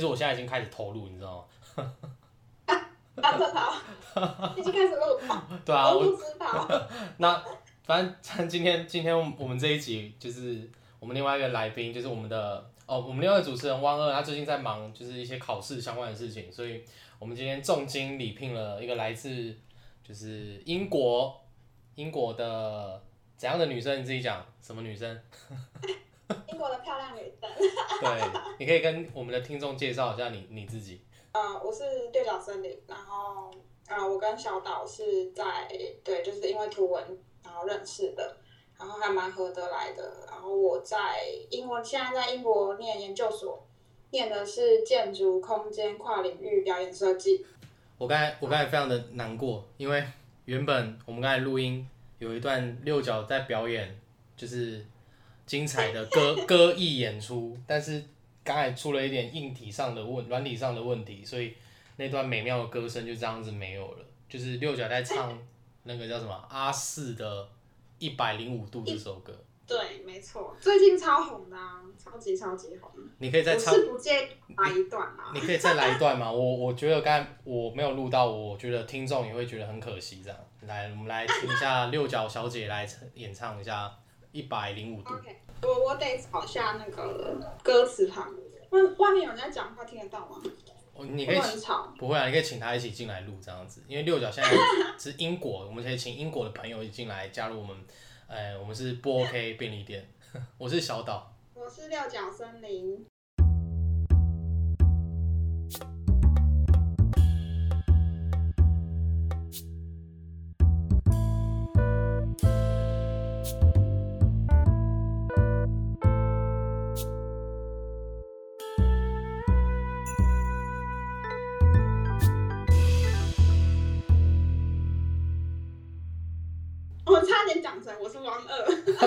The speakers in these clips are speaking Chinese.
其实我现在已经开始投入，你知道吗？已经开始录，对啊，我我不知道。那反正像今天今天我们这一集就是我们另外一个来宾，就是我们的哦，我们另外一个主持人汪二，他最近在忙就是一些考试相关的事情，所以我们今天重金礼聘了一个来自就是英国英国的怎样的女生？你自己讲什么女生？英国的漂亮女生，对，你可以跟我们的听众介绍一下你你自己。呃，我是六角森林，然后呃，我跟小岛是在对，就是因为图文然后认识的，然后还蛮合得来的。然后我在英国，现在在英国念研究所，念的是建筑空间跨领域表演设计。我刚才我刚才非常的难过，因为原本我们刚才录音有一段六角在表演，就是精彩的歌歌艺演出，但是刚才出了一点硬体上的问软体上的问题，所以那段美妙的歌声就这样子没有了。就是六角在唱那个叫什么阿四的《一百零五度》这首歌，对，没错，最近超红的、啊，超级超级红。你可以再唱，我是不介意来一段啊。你可以再来一段吗？我我觉得刚才我没有录到，我觉得听众也会觉得很可惜。这样，来，我们来听一下六角小姐来演唱一下《一百零五度》。OK，我我得找下那个歌词旁。外外面有人在讲话，听得到吗？哦，你可以会不会很吵。不会啊，你可以请他一起进来录这样子，因为六角现在是英国，我们可以请英国的朋友一起进来加入我们。呃，我们是不 OK 便利店，我是小岛。我是六角森林。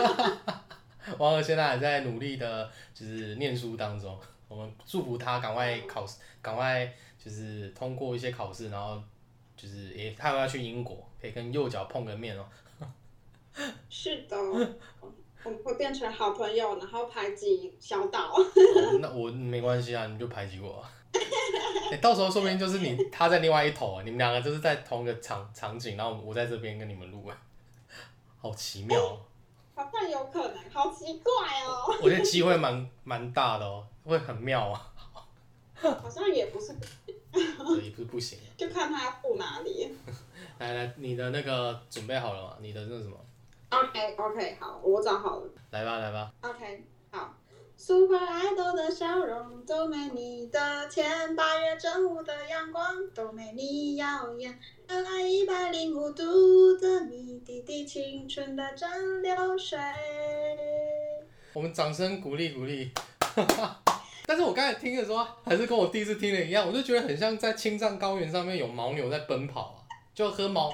王尔现在还在努力的，就是念书当中。我们祝福他赶快考试，赶快就是通过一些考试，然后就是诶、他要去英国，可以跟右脚碰个面哦。是的，我们会变成好朋友，然后排挤小岛。哦那我没关系啊，你就排挤我、啊。欸 到时候说不定就是你他在另外一头啊，你们两个就是在同一个场场景，然后我在这边跟你们录啊，好奇妙、哦。好像有可能，好奇怪哦。我觉得机会蛮蛮大的哦，会很妙啊，好像也不是，也不是不行。就看他要付哪里。来来，你的那个准备好了吗？你的那什么？OK OK，好，我找好了。来吧来吧，OK，好。Super Idol 的笑容都没你的甜，八月正午的阳光都没你耀眼，热爱一百零五度的你，滴滴青春的蒸馏水。我们掌声鼓励鼓励。但是我刚才听的时候，还是跟我第一次听的一样，我就觉得很像在青藏高原上面有牦牛在奔跑啊，就喝牦，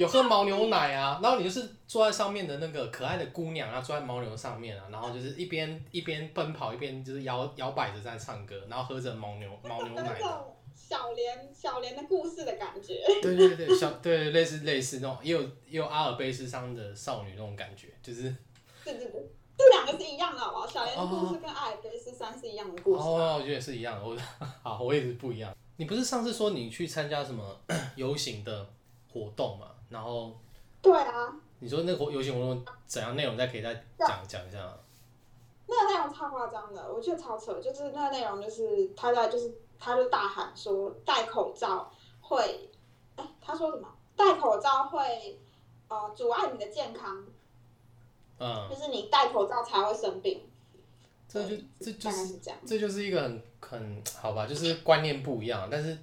有喝牦牛奶啊，然后你就是坐在上面的那个可爱的姑娘啊，坐在牦牛上面啊，然后就是一边一边奔跑，一边就是摇摇摆着在唱歌，然后喝着牦牛 牦牛奶那。种小莲小莲的故事的感觉。对对对，小对类似类似那种，也有也有阿尔卑斯山的少女那种感觉，就是对对对，这两个是一样的，好不好？小莲的故事跟阿尔卑斯山是一样的故事。哦，我觉得是一样的。我 好，我也是不一样。你不是上次说你去参加什么 游行的活动嘛？然后对啊，你说那个活游行活动怎样内容，再可以再讲讲一下吗。那个内容超夸张的，我觉得超扯。就是那个内容，就是他在就是他就大喊说戴口罩会，哎，他说什么？戴口罩会呃阻碍你的健康，嗯，就是你戴口罩才会生病。这就这就是是这样，这就是一个很很好吧，就是观念不一样，但是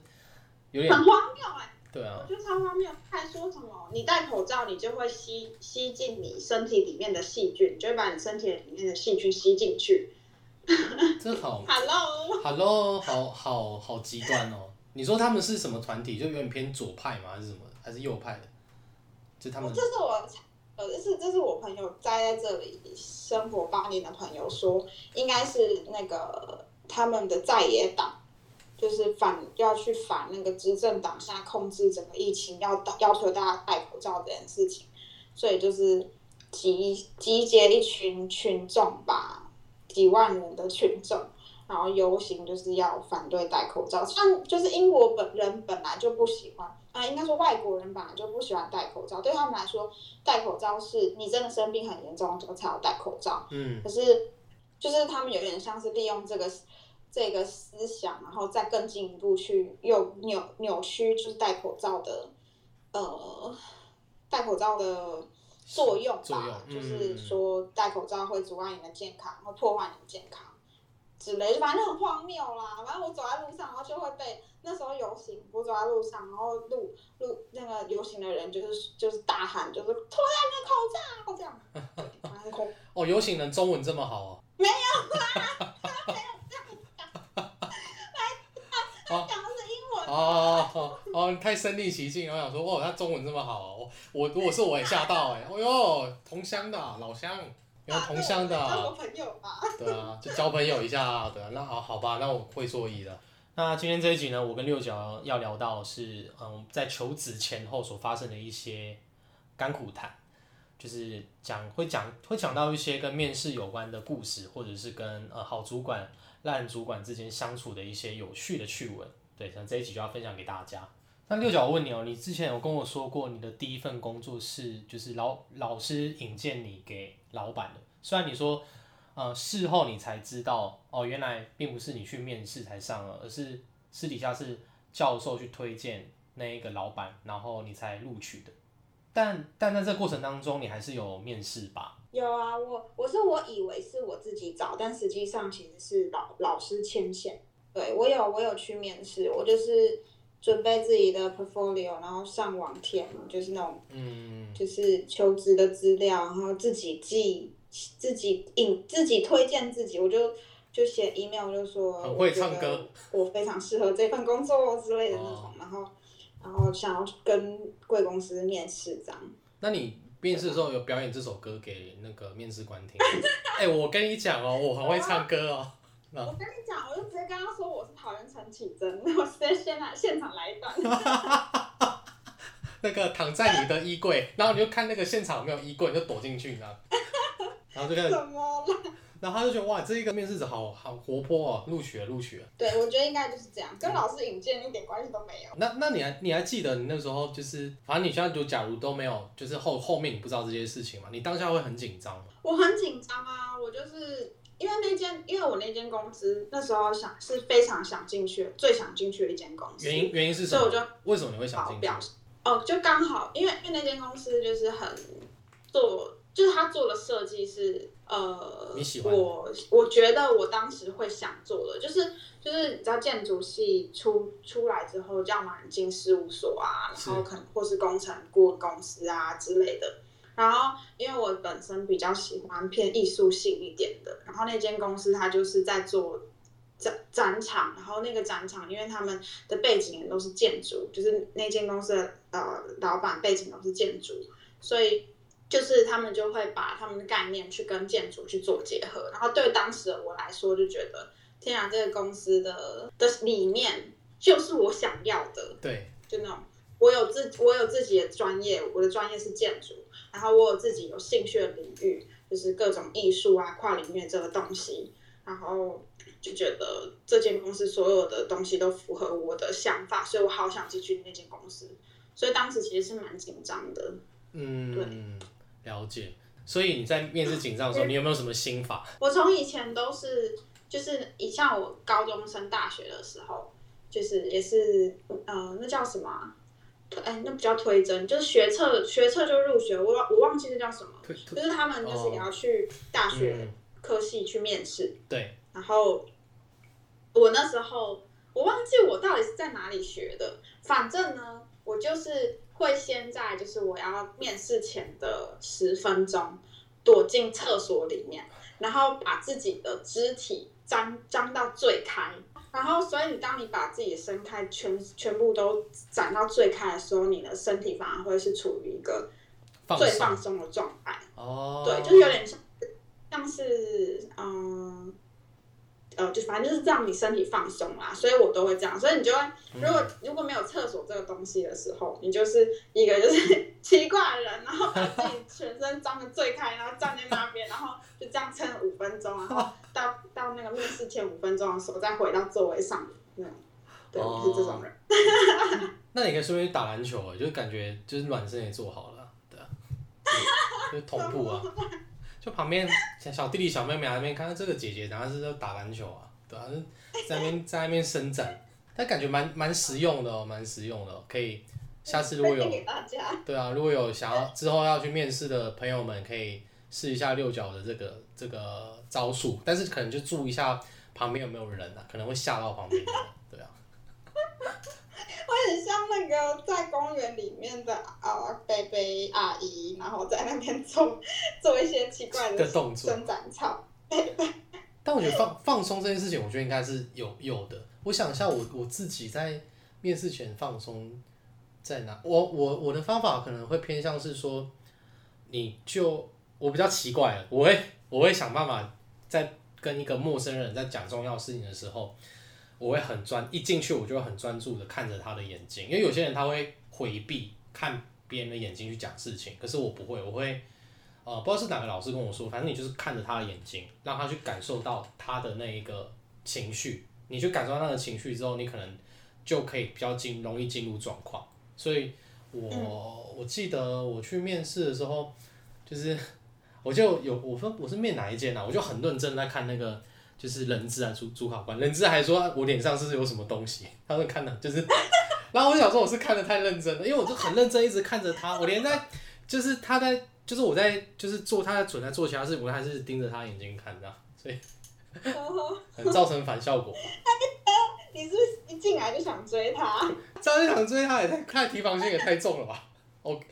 有点很荒谬哎、对啊我，觉得超荒谬。还说什么你戴口罩，你就会吸吸进你身体里面的细菌，就会把你身体里面的细菌吸进去。这好 Hello，，Hello，好好好极端哦。你说他们是什么团体？就有点偏左派吗？还是什么？还是右派的？就他们这是我呃，这是这是我朋友待在这里生活八年的朋友说，应该是那个他们的在野党，就是反要去反那个执政党现在控制整个疫情，要要求大家戴口罩这件事情，所以就是集集结一群群众吧，几万人的群众，然后游行就是要反对戴口罩，像就是英国本人本来就不喜欢，啊、应该说外国人本来就不喜欢戴口罩，对他们来说，戴口罩是你真的生病很严重才要戴口罩，嗯。可是就是他们有点像是利用这个这个思想，然后再更进一步去又扭扭曲，就是戴口罩的呃戴口罩的作用吧，作用嗯就是说戴口罩会阻碍你的健康，会破坏你的健康之类，反正很荒谬啦。反正我走在路上，然后就会被那时候游行，我走在路上，然后路路那个游行的人就是就是大喊，就是脱下你的口罩这样，哦，游行人中文这么好哦。讲的是英文。哦太身临其境，我想说，哦，他中文这么好我，我如果是我也吓到 哎，哦哟，同乡的啊老乡，然后同乡的啊，朋友吧。对啊，就交朋友一下啊，对啊，那好好吧，那我会做揖的。那今天这一集呢，我跟六角要聊到是，嗯，在求职前后所发生的一些甘苦谈，就是讲会讲会讲到一些跟面试有关的故事，或者是跟呃好主管、烂主管之间相处的一些有趣的趣闻。对，像这一集就要分享给大家。那六角，我问你哦，你之前有跟我说过，你的第一份工作是就是老老师引荐你给老板的，虽然你说呃事后你才知道哦，原来并不是你去面试才上了，而是私底下是教授去推荐那一个老板，然后你才录取的。但但在这过程当中，你还是有面试吧？有啊，我我是我以为是我自己找，但实际上其实是老老师牵线。对我有我有去面试，我就是准备自己的 portfolio，然后上网填，就是那种嗯，就是求职的资料，然后自己记，自己引自己推荐自己，我就就写 email 就说很会唱歌，我非常适合这份工作之类的那种，哦然后然后想要跟贵公司面试这样。那你面试的时候有表演这首歌给那个面试官听？哎、我跟你讲哦，我很会唱歌哦。我跟你讲，我就直接跟他说我是讨厌陈绮贞，我直接现在现场来一段。那个躺在你的衣柜，然后你就看那个现场有没有衣柜，你就躲进去，你知道？然后就开始，怎么了？然后他就觉得哇，这一个面试者好好活泼哦，录取了，录取了。对，我觉得应该就是这样，跟老师引荐一点关系都没有。那那你还你还记得你那时候就是，反正你现在就假如都没有，就是后后面你不知道这些事情嘛，你当下会很紧张吗？我很紧张啊，我就是因为那间，因为我那间公司那时候想是非常想进去，最想进去的一间公司。原因原因是什么？所以我就为什么你会想好进去？表示哦，就刚好，因为因为那间公司就是很做，就是他做的设计是呃，你喜欢我我觉得我当时会想做的，就是就是你知道建筑系出出来之后，要么进事务所啊，然后可能或是工程顾问公司啊之类的。然后，因为我本身比较喜欢偏艺术性一点的，然后那间公司它就是在做展展场，然后那个展场，因为他们的背景也都是建筑，就是那间公司的呃老板背景都是建筑，所以就是他们就会把他们的概念去跟建筑去做结合。然后对当时的我来说，就觉得天啊，这个公司的的理念就是我想要的，对，就那种我有自我有自己的专业，我的专业是建筑，然后我有自己有兴趣的领域，就是各种艺术啊、跨领域这个东西，然后就觉得这间公司所有的东西都符合我的想法，所以我好想进去那间公司，所以当时其实是蛮紧张的。嗯，对了解。所以你在面试紧张的时候，你有没有什么心法？我从以前都是，就是以像我高中升大学的时候，就是也是呃，那叫什么、啊？推哎，那不叫推甄，就是学测，学测就入学，我忘我忘记那叫什么，就是他们就是也要去大学嗯，科系去面试，对，然后我那时候我忘记我到底是在哪里学的，反正呢，我就是会先在就是我要面试前的十分钟躲进厕所里面，然后把自己的肢体张张到最开。然后，所以你当你把自己的伸开全全部都展到最开的时候，你的身体反而会是处于一个最放松松的状态。哦，对，就是有点像像是嗯呃，就反正就是让你身体放松啦，所以我都会这样。所以你就会，嗯。如果如果没有厕所这个东西的时候，你就是一个就是 奇怪的人，然后把自己全身张的最开，然后站在那边，然后就这样撑五分钟，然后到到那个面试前五分钟的时候再回到座位上，那种，对，哦是这种人。那你可以顺便打篮球哎，就感觉就是暖身也做好了，对啊，就同步啊，就旁边小小弟弟小妹妹在那边看到这个姐姐，然后是在打篮球啊，对啊，在那边在那边伸展，但感觉蛮蛮实用的哦，蛮实用的哦、可以下次如果有对啊，如果有想要之后要去面试的朋友们，可以试一下六角的这个这个招数，但是可能就注意一下旁边有没有人啊，可能会吓到旁边的，对啊，会很像那个在公园里面的啊贝贝阿姨，然后在那边做做一些奇怪的动作伸展操。但我觉得放 放松这件事情，我觉得应该是有有的。我想一下我，我自己在面试前放松在哪？我我我的方法可能会偏向是说，你就我比较奇怪了，我会我会想办法在跟一个陌生人在讲重要事情的时候，我会很专一进去我就会很专注的看着他的眼睛，因为有些人他会回避看别人的眼睛去讲事情，可是我不会，我会。呃，不知道是哪个老师跟我说，反正你就是看着他的眼睛，让他去感受到他的那一个情绪。你去感受到那个情绪之后，你可能就可以比较进容易进入状况。所以我、我记得我去面试的时候，就是我就有我说我是面哪一间啊，我就很认真在看那个就是人质啊主主考官，人质还说我脸上是不是有什么东西，他们看的就是，然后我想说我是看的太认真了，因为我就很认真一直看着他，我连在就是他在。就是我在，就是做他的准在做其他事，我还是盯着他眼睛看的，所以很造成反效果。你是不是一进来就想追他？这样就想追他也太太提防心也太重了吧？OK，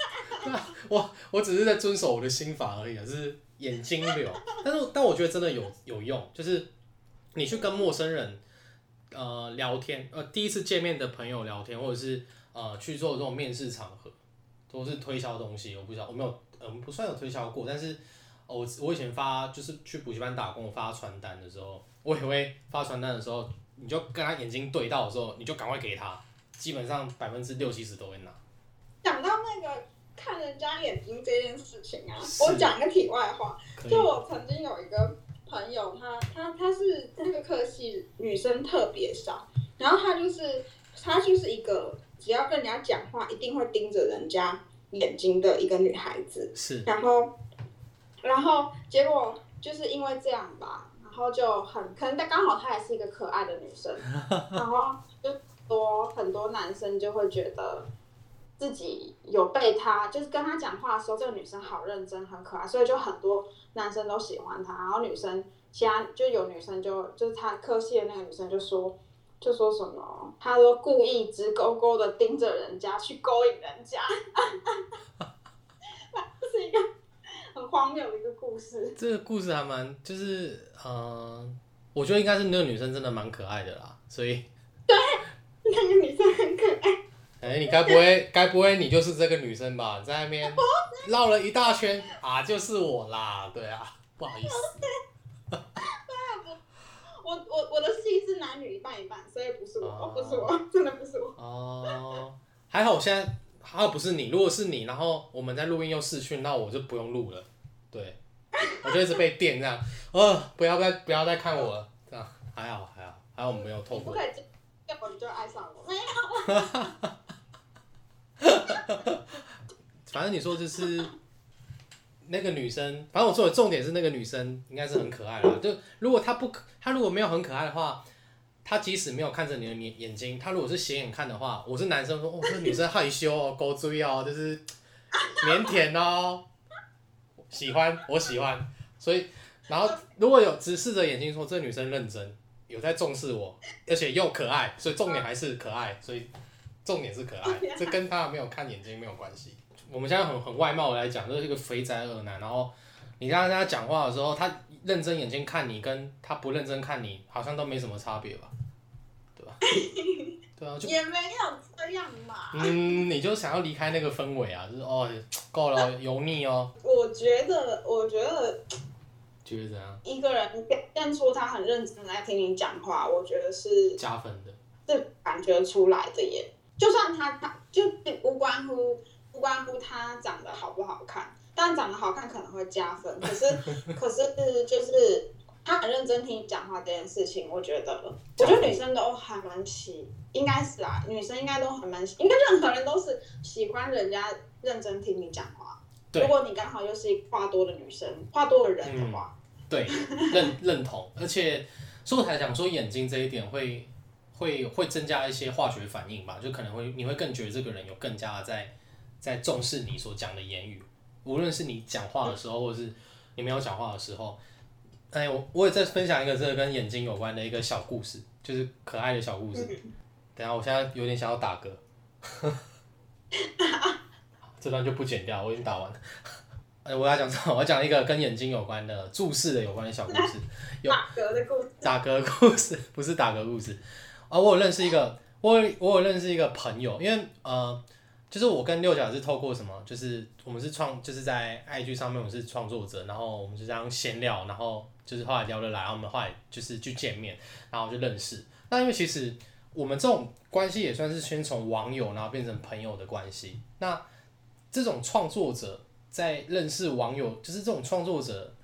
我我只是在遵守我的心法而已啊，就是眼睛流。但是但我觉得真的有有用，就是你去跟陌生人呃聊天，呃第一次见面的朋友聊天，或者是呃去做这种面试场合。都是推销东西，我不知道，我没有，呃，不算有推销过，但是，我我以前发就是去补习班打工发传单的时候，我也会发传单的时候，你就跟他眼睛对到的时候，你就赶快给他，基本上百分之六七十都会拿。讲到那个看人家眼睛这件事情啊，我讲个题外话，就我曾经有一个朋友，她她她是那个科系女生特别少，然后她就是她就是一个只要跟人家讲话一定会盯着人家眼睛的一个女孩子，是。然后然后结果就是因为这样吧，然后就很可能但刚好她也是一个可爱的女生，然后就多很多男生就会觉得。自己有被他，就是跟他讲话的时候，这个女生好认真、很可爱，所以就很多男生都喜欢她。然后女生，其他就有女生就就是他科系的那个女生就说，就说什么，她说故意直勾勾的盯着人家去勾引人家，这是一个很荒谬的一个故事。这个故事还蛮，就是呃，我觉得应该是那个女生真的蛮可爱的啦，所以对，那个女生很可爱，哎、你该不会该不会你就是这个女生吧？在那边绕了一大圈啊，就是我啦，对啊，不好意思。我我我的戏是男女一半一半，所以不是我，哦不是我，真的不是我。哦，还好我现在还好不是你，如果是你，然后我们在录音又试训，那我就不用录了。对，我就一直被电这样，呃，不要再不要再看我了，这样还好还好还好我们没有透过你不可。以这这会儿你就爱上我，没有。反正你说就是那个女生，反正我说的重点是那个女生应该是很可爱啦。就如果她不可，她如果没有很可爱的话，她即使没有看着你的眼眼睛，她如果是斜眼看的话，我是男生说哦，这女生害羞哦，勾追哦，就是腼腆哦，喜欢我喜欢，所以然后如果有直视着眼睛说这女生认真，有在重视我，而且又可爱，所以重点还是可爱，所以重点是可爱，这跟他没有看眼睛没有关系。我们现在很很外貌的来讲，就是一个肥宅二男，然后你跟他跟他讲话的时候，他认真眼睛看你，跟他不认真看你，好像都没什么差别吧，对吧？对啊，就也没有这样嘛。嗯，你就想要离开那个氛围啊，就是哦，够了，油腻哦，我觉得，我觉得觉得怎样？一个人表现出他很认真地在听你讲话，我觉得是加分的。是感觉出来的耶。就算他他就无关乎无关乎他长得好不好看，当然长得好看可能会加分，可是 可是就是他很认真听你讲话这件事情，我觉得我觉得女生都还蛮喜，应该是啊，女生应该都还蛮喜，应该任何人都是喜欢人家认真听你讲话。如果你刚好又是话多的女生，话多的人的话，对，认认同，而且所以我才想说眼睛这一点会会会增加一些化学反应吧，就可能会你会更觉得这个人有更加的在在重视你所讲的言语，无论是你讲话的时候，或是你没有讲话的时候。哎，我我也在分享一个这个跟眼睛有关的一个小故事，就是可爱的小故事。等下，我现在有点想要打嗝，这段就不剪掉，我已经打完了。哎，我要讲什么？我要讲一个跟眼睛有关的注视的有关的小故事。有打嗝的故事，打嗝故事不是打嗝故事啊！我有认识一个，我有我有认识一个朋友，因为呃，就是我跟六角是透过什么，就是我们是创，就是在 IG 上面我们是创作者，然后我们就这样闲聊，然后就是后来聊得来，然后我们后来就是去见面，然后就认识。那因为其实我们这种关系也算是先从网友，然后变成朋友的关系。那这种创作者在认识网友，就是这种创作者。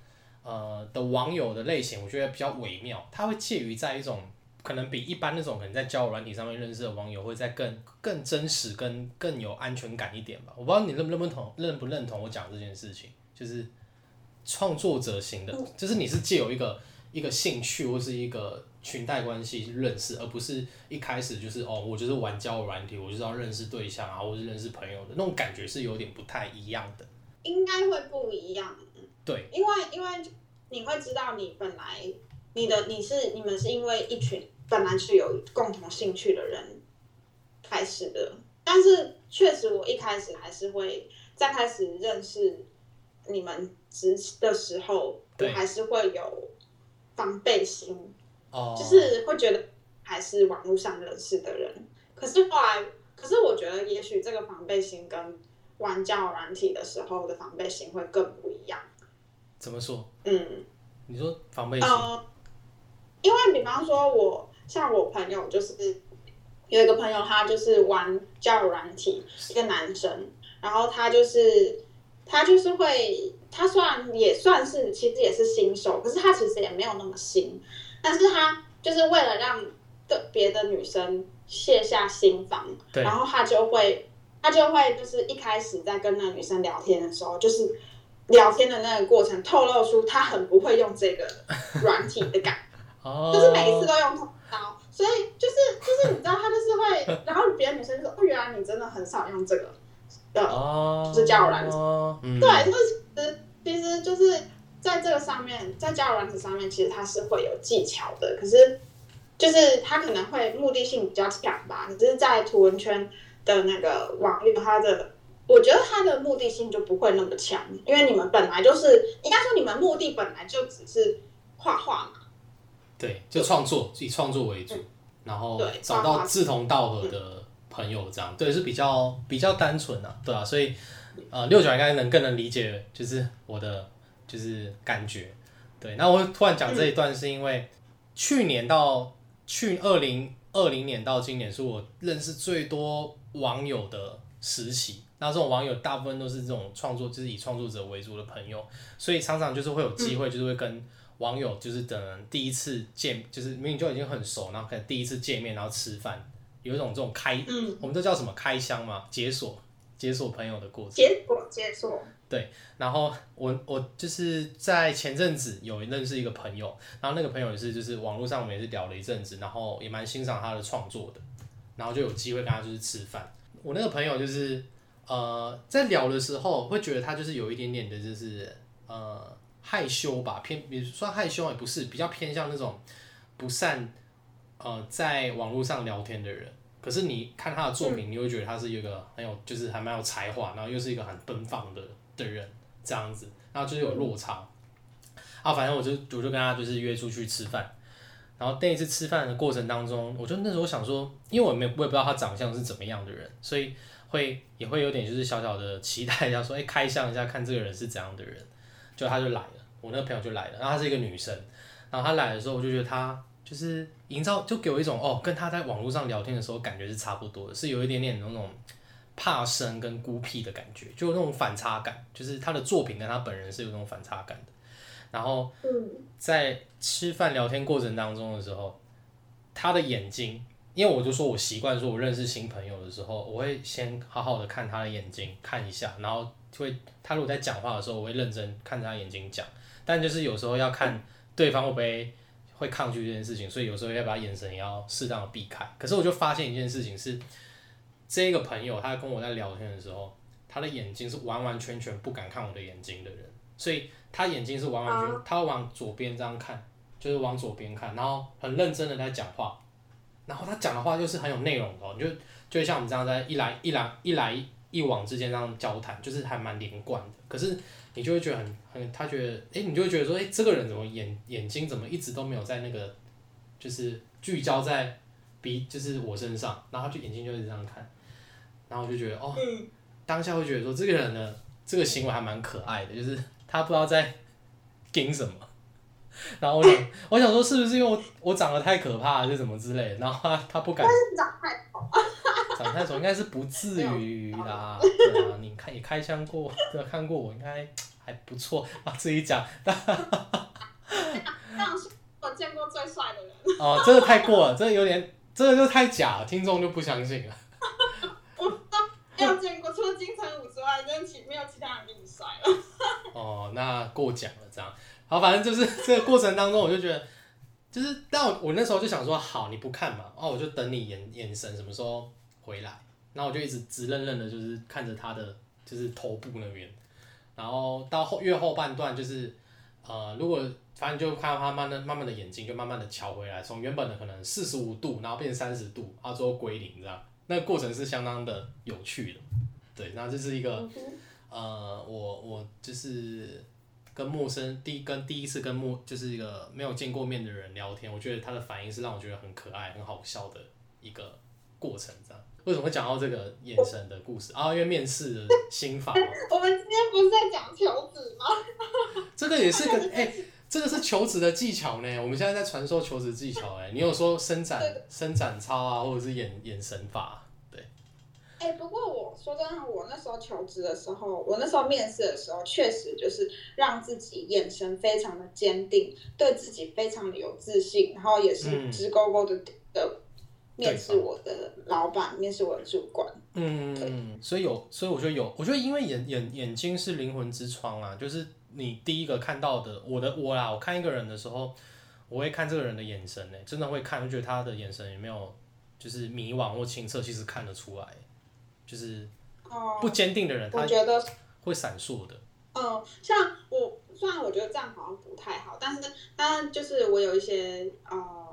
呃的网友的类型，我觉得比较微妙，它会介于在一种可能比一般那种可能在交友软体上面认识的网友，会在更更真实、跟更有安全感一点吧。我不知道你认不认同，认不认同我讲这件事情，就是创作者型的，就是你是借由一个一个兴趣或是一个裙带关系认识，而不是一开始就是哦，我就是玩交友软体，我就是要认识对象啊，或是认识朋友的那种感觉是有点不太一样的。应该会不一样。对，因为因为你会知道你本来你的你是你们是因为一群本来是有共同兴趣的人开始的，但是确实我一开始还是会在开始认识你们之的时候，还是会有防备心，哦，就是会觉得还是网络上认识的人，可是后来，可是我觉得也许这个防备心跟玩交友软体的时候的防备心会更不一样。怎么说？嗯，你说防备心？呃，因为比方说我像我朋友就是有一个朋友，他就是玩交友软体，一个男生，然后他就是他就是会，他虽然也算是其实也是新手，可是他其实也没有那么新，但是他就是为了让的别的女生卸下心防，对然后他就会他就会就是一开始在跟那个女生聊天的时候，就是聊天的那个过程透露出他很不会用这个软体的感 就是每一次都用所以就是就是你知道他就是会，然后别的女生就说哦，原来你真的很少用这个，的，哦，就是交友软体嗯，对，就是其实其实就是在这个上面，在交友软体上面，其实它是会有技巧的，可是就是它可能会目的性比较强吧，只是在图文圈的那个网域，它的。我觉得它的目的性就不会那么强，因为你们本来就是，应该说你们目的本来就只是画画嘛，对，就创作，以创作为主，然后找到志同道合的朋友，这样。对是比较比较单纯啊，对啊，所以呃六九应该能更能理解，就是我的就是感觉，对。那我突然讲这一段是因为去年到去二零二零年到今年是我认识最多网友的时期。那这种网友大部分都是这种创作，就是以创作者为主的朋友，所以常常就是会有机会，就是会跟网友就是等第一次见，就是明明就已经很熟，然后可能第一次见面，然后吃饭，有一种这种开，嗯，我们都叫什么开箱嘛，解锁解锁朋友的过程。解锁解锁，对然后我我就是在前阵子有认识一个朋友，然后那个朋友也是就是网络上我们也是聊了一阵子，然后也蛮欣赏他的创作的，然后就有机会跟他就是吃饭。我那个朋友就是呃在聊的时候会觉得他就是有一点点的就是呃害羞吧，偏比如说害羞也不是，比较偏向那种不善呃在网络上聊天的人。可是你看他的作品，你会觉得他是一个很有，就是还蛮有才华，然后又是一个很奔放的的人，这样子，然后就是有落差。啊，反正我就我就跟他就是约出去吃饭，然后那一次吃饭的过程当中，我就那时候想说，因为我没我也不知道他长相是怎么样的人，所以会也会有点就是小小的期待一下，说，哎、开箱一下看这个人是怎样的人。就他就来了，我那个朋友就来了，然后她是一个女生，然后她来的时候，我就觉得她就是营造，就给我一种哦，跟她在网络上聊天的时候感觉是差不多的，是有一点点那种怕生跟孤僻的感觉，就有那种反差感，就是她的作品跟她本人是有那种反差感的。然后在吃饭聊天过程当中的时候，她的眼睛，因为我就说我习惯说，我认识新朋友的时候，我会先好好的看她的眼睛看一下，然后会他如果在讲话的时候，我会认真看他眼睛讲，但就是有时候要看对方会不会会抗拒这件事情，所以有时候要把眼神也要适当的避开。可是我就发现一件事情是，这个朋友他跟我在聊天的时候，他的眼睛是完完全全不敢看我的眼睛的人，所以他眼睛是完完全，他会往左边这样看，就是往左边看，然后很认真的在讲话，然后他讲的话就是很有内容的、哦，你就就会像我们这样在一来一来一来一往之间这样交谈，就是还蛮连贯的。可是你就会觉得很很，他觉得，哎、你就会觉得说，哎、这个人怎么眼眼睛怎么一直都没有在那个，就是聚焦在鼻，就是我身上，然后他就眼睛就一直这样看，然后我就觉得，哦，嗯当下会觉得说，这个人呢，这个行为还蛮可爱的，就是他不知道在 盯什么。然后我想，我想说，是不是因为我我长得太可怕，还是什么之类的？然后他他不敢是长太长太丑，应该是不至于啦。对啊，你看你开箱过，对啊，看过我应该还不错啊，自己讲这样是我见过最帅的人。哦，真的太过了，真的有点，真的就太假了，听众就不相信了。我没有见过，除了金城武之外，真的其没有其他人比你帅了。哦，那过奖了，这样。好，反正就是 这个过程当中，我就觉得，就是，但我我那时候就想说，好，你不看嘛，哦，我就等你眼眼神什么时候回来，然后我就一直直愣愣的，就是看着他的就是头部那边，然后到后越后半段就是，呃，如果反正就看到他慢慢慢慢的眼睛就慢慢的瞧回来，从原本的可能四十五度，然后变三十度，然后最后归零这样，那个过程是相当的有趣的，对，然后这是一个。呃，我我就是跟陌生第一跟第一次跟陌就是一个没有见过面的人聊天，我觉得他的反应是让我觉得很可爱、很好笑的一个过程。这样为什么会讲到这个眼神的故事啊？因为面试的心法嘛，我们今天不是在讲求职吗？这个也是个 哎、这个是求职的技巧呢。我们现在在传授求职技巧哎、你有说伸展伸展操啊，或者是眼眼神法？对，哎、不过我说真的，我那时候求职的时候，我那时候面试的时候，确实就是让自己眼神非常的坚定，对自己非常的有自信，然后也是嗯直勾勾的的面试我的老板，面试我的主管。嗯，所以有，所以我觉得有，我觉得因为眼眼眼睛是灵魂之窗啊，就是你第一个看到的，我的我啦，我看一个人的时候，我会看这个人的眼神呢，真的会看，就觉得他的眼神有没有就是迷惘或清澈，其实看得出来，就是哦、不坚定的人，他我觉得会闪烁的。嗯，像我虽然我觉得这样好像不太好，但是当然就是我有一些呃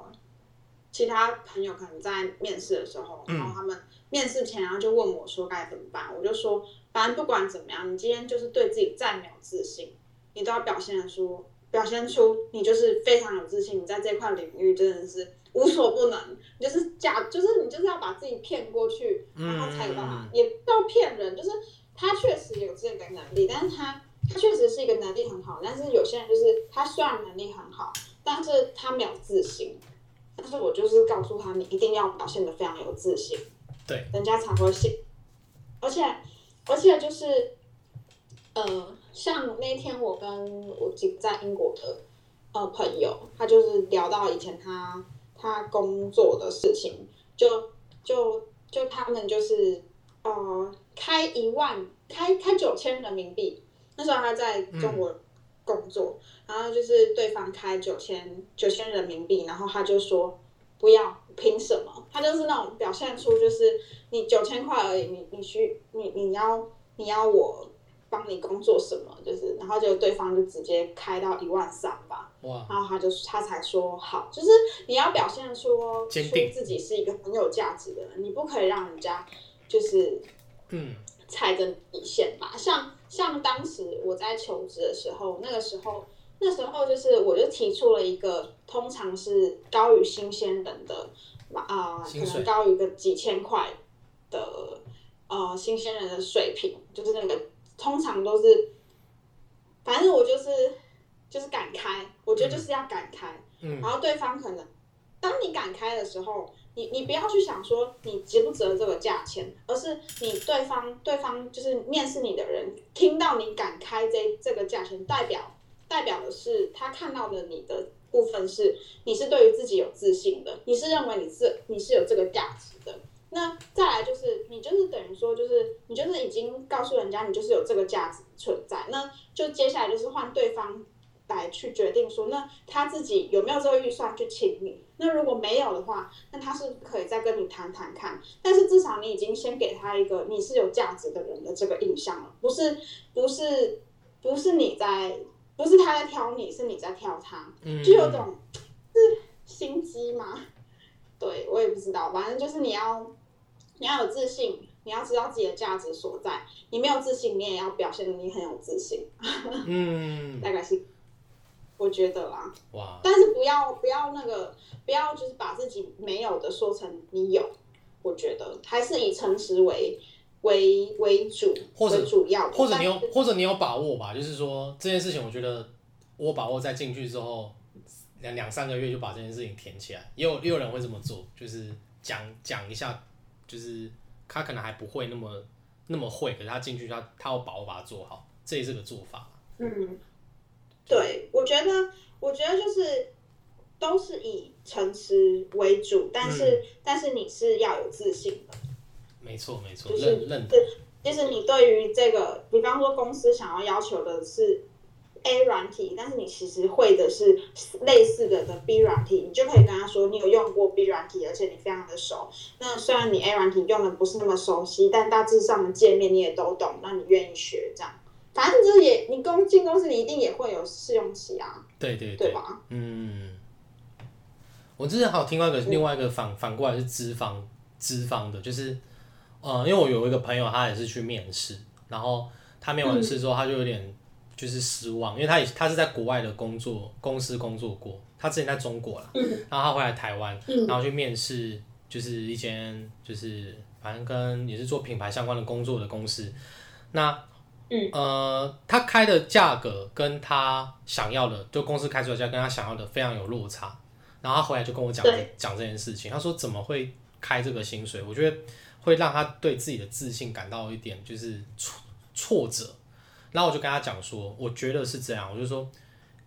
其他朋友可能在面试的时候，嗯。然后他们面试前然后就问我说该怎么办，我就说反正不管怎么样，你今天就是对自己再没有自信，你都要表现出表现出你就是非常有自信，你在这块领域真的是无所不能，你就是假就是你就是要把自己骗过去，然后才有办法，嗯。也不要骗人，就是他确实有这个能力，但是他他确实是一个能力很好，但是有些人就是他虽然能力很好，但是他没有自信。但是我就是告诉他，你一定要表现的非常有自信，对，人家才会信。而且，而且就是，呃，像那天我跟我几个在英国的呃朋友，他就是聊到以前他他工作的事情，就就就他们就是呃开一万开开九千人民币，那时候他在中国工作，然后就是对方开九千九千人民币，然后他就说不要，凭什么？他就是那种表现出就是你九千块而已，你你需你你要你要我帮你工作什么？就是，然后就对方就直接开到一万三吧，哇，然后他就他才说好，就是你要表现出坚定自己是一个很有价值的人，你不可以让人家就是嗯踩着底线吧。像像当时我在求职的时候，那个时候那时候就是我就提出了一个，通常是高于新鲜人的啊、可能高于个几千块的呃新鲜人的水平，就是那个通常都是，反正我就是就是敢开，我觉得就是要敢开。嗯然后对方可能，当你敢开的时候，你你不要去想说你值不值得这个价钱，而是你对方对方就是面试你的人听到你敢开这这个价钱，代表代表的是他看到的你的部分是你是对于自己有自信的，你是认为你是你是有这个价值的。那再来就是你就是等于说就是你就是已经告诉人家你就是有这个价值存在，那就接下来就是换对方来去决定说，那他自己有没有这个预算去请你？那如果没有的话，那他是可以再跟你谈谈看。但是至少你已经先给他一个你是有价值的人的这个印象了，不是不是不是你在不是他在挑你，是你在挑他，嗯，就有种是心机吗？对我也不知道，反正就是你要你要有自信，你要知道自己的价值所在。你没有自信，你也要表现的你很有自信，嗯，大概是我觉得啦。哇，但是不要不要那个不要就是把自己没有的说成你有，我觉得还是以诚实为为为主，或者主要，或者你有或者你有把握吧，就是说这件事情，我觉得我把握在进去之后两两三个月就把这件事情填起来，也有也有人会这么做，就是讲讲一下，就是他可能还不会那么那么会，可是他进去他他要把握把它做好，这也是个做法。嗯，对，我觉得，我觉得就是都是以诚实为主，但是、嗯但是你是要有自信的，没错没错，就是认认同，就是你对于这个，比方说公司想要要求的是 A 软体，但是你其实会的是类似的的 B 软体，你就可以跟他说你有用过 B 软体，而且你非常的熟。那虽然你 A 软体用的不是那么熟悉，但大致上的界面你也都懂，那你愿意学这样。反正就是也，你公进公司你一定也会有试用期啊，对对对吧？嗯，我之前还有听到一个另外一个反反过来是资方资方的，就是呃，因为我有一个朋友，他也是去面试，然后他面完试之后，他就有点就是失望，因为他也他是在国外的工作公司工作过，他之前在中国啦，然后他回来台湾，然后去面试，就是一间就是反正跟也是做品牌相关的工作的公司，那。呃，他开的价格跟他想要的，就公司开出的价跟他想要的非常有落差。然后他回来就跟我讲对讲这件事情，他说怎么会开这个薪水？我觉得会让他对自己的自信感到一点就是挫挫折。然后我就跟他讲说，我觉得是这样，我就说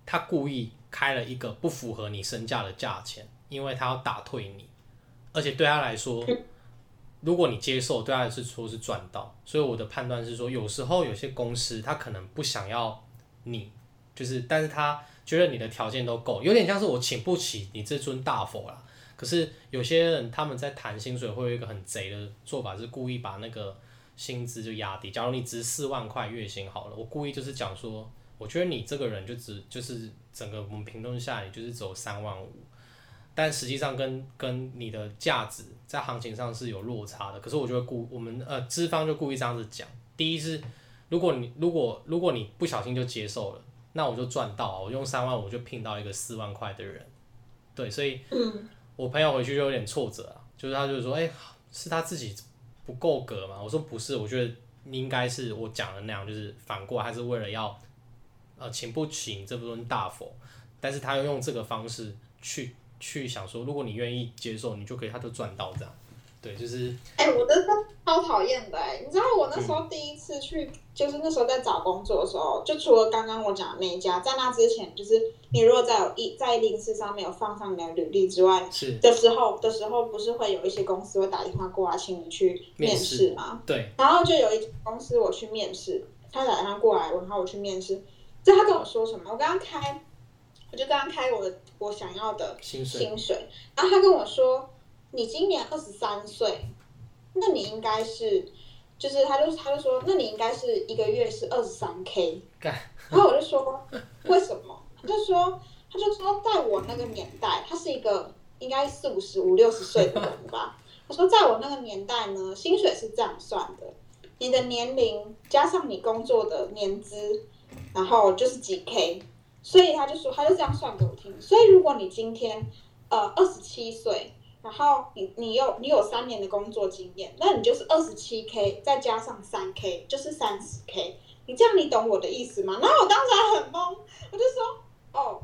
他故意开了一个不符合你身价的价钱，因为他要打退你，而且对他来说。如果你接受，对他来说是赚到，所以我的判断是说，有时候有些公司他可能不想要你，就是，但是他觉得你的条件都够，有点像是我请不起你这尊大佛啦。可是有些人他们在谈薪水会有一个很贼的做法，是故意把那个薪资就压低。假如你值四万块月薪好了，我故意就是讲说，我觉得你这个人就只就是整个我们评论下来，你就是走三万五。但实际上跟跟你的价值在行情上是有落差的。可是我就会故我们呃资方就故意这样子讲，第一是如果你如果如果你不小心就接受了，那我就赚到啊，我用三万我就聘到一个四万块的人，对，所以我朋友回去就有点挫折啊，就是他就说，哎、是他自己不够格嘛？我说不是，我觉得你应该是我讲的那样，就是反过来，他是为了要呃请不起你这尊大佛，但是他又用这个方式去。去想说，如果你愿意接受，你就可以，他就赚到这样。对，就是哎、我真的超讨厌的哎、你知道我那时候第一次去，就是那时候在找工作的时候，就除了刚刚我讲的那一家，在那之前，就是你如果在有一在零四上面有放上你的履历之外是的时候的时候，不是会有一些公司会打电话过来请你去面试吗？对，然后就有一家公司我去面试，他打电话过来，然后我去面试，就他跟我说什么？我刚刚开，我就跟他开我的我想要的薪水薪水，然后他跟我说，你今年二十三岁，那你应该是，就是他就他就说，那你应该是一个月是二十三 k，然后我就说为什么？他就说他就说在我那个年代，他是一个应该四五十五六十岁的人吧。他说在我那个年代呢，薪水是这样算的，你的年龄加上你工作的年资，然后就是几 k，所以他就说他就这样算给我听。所以如果你今天呃二十七岁，然后你你有你有三年的工作经验，那你就是二十七 k 再加上三 k 就是三十 k。你这样你懂我的意思吗？然后我当时还很懵，我就说哦，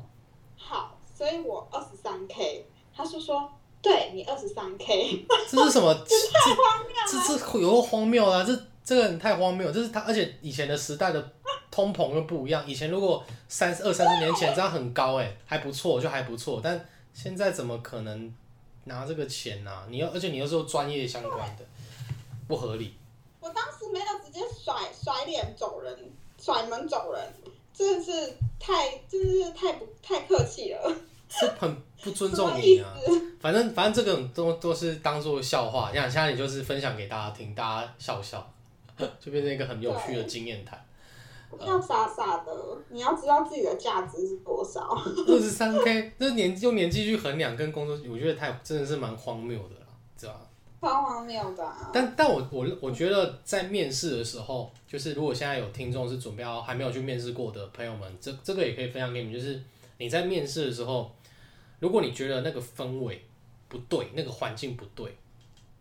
好，所以我二十三 K。他是说，对你二十三 K，这是什么？这太荒谬了。这这有多荒谬啊！这这个人太荒谬，这是他，而且以前的时代的通膨又不一样。以前如果三二三十年前这样很高哎、还不错，就还不错。但现在怎么可能拿这个钱呢、啊？你要，而且你又是专业相关的，不合理。我当时没有直接甩甩脸走人，甩门走人，真的是太，真的是太不太客气了。是很不尊重你啊！反正反正这种都都是当做笑话，你想现在你就是分享给大家听，大家笑笑，就变成一个很有趣的经验谈。不要傻傻的，你要知道自己的价值是多少。二十三 K，这年用年纪去衡量跟工作，我觉得太真的是蛮荒谬的啦，知道吧？超荒谬的、啊。但但我我我觉得在面试的时候，就是如果现在有听众是准备要还没有去面试过的朋友们，这这个也可以分享给你们，就是你在面试的时候，如果你觉得那个氛围不对，那个环境不对，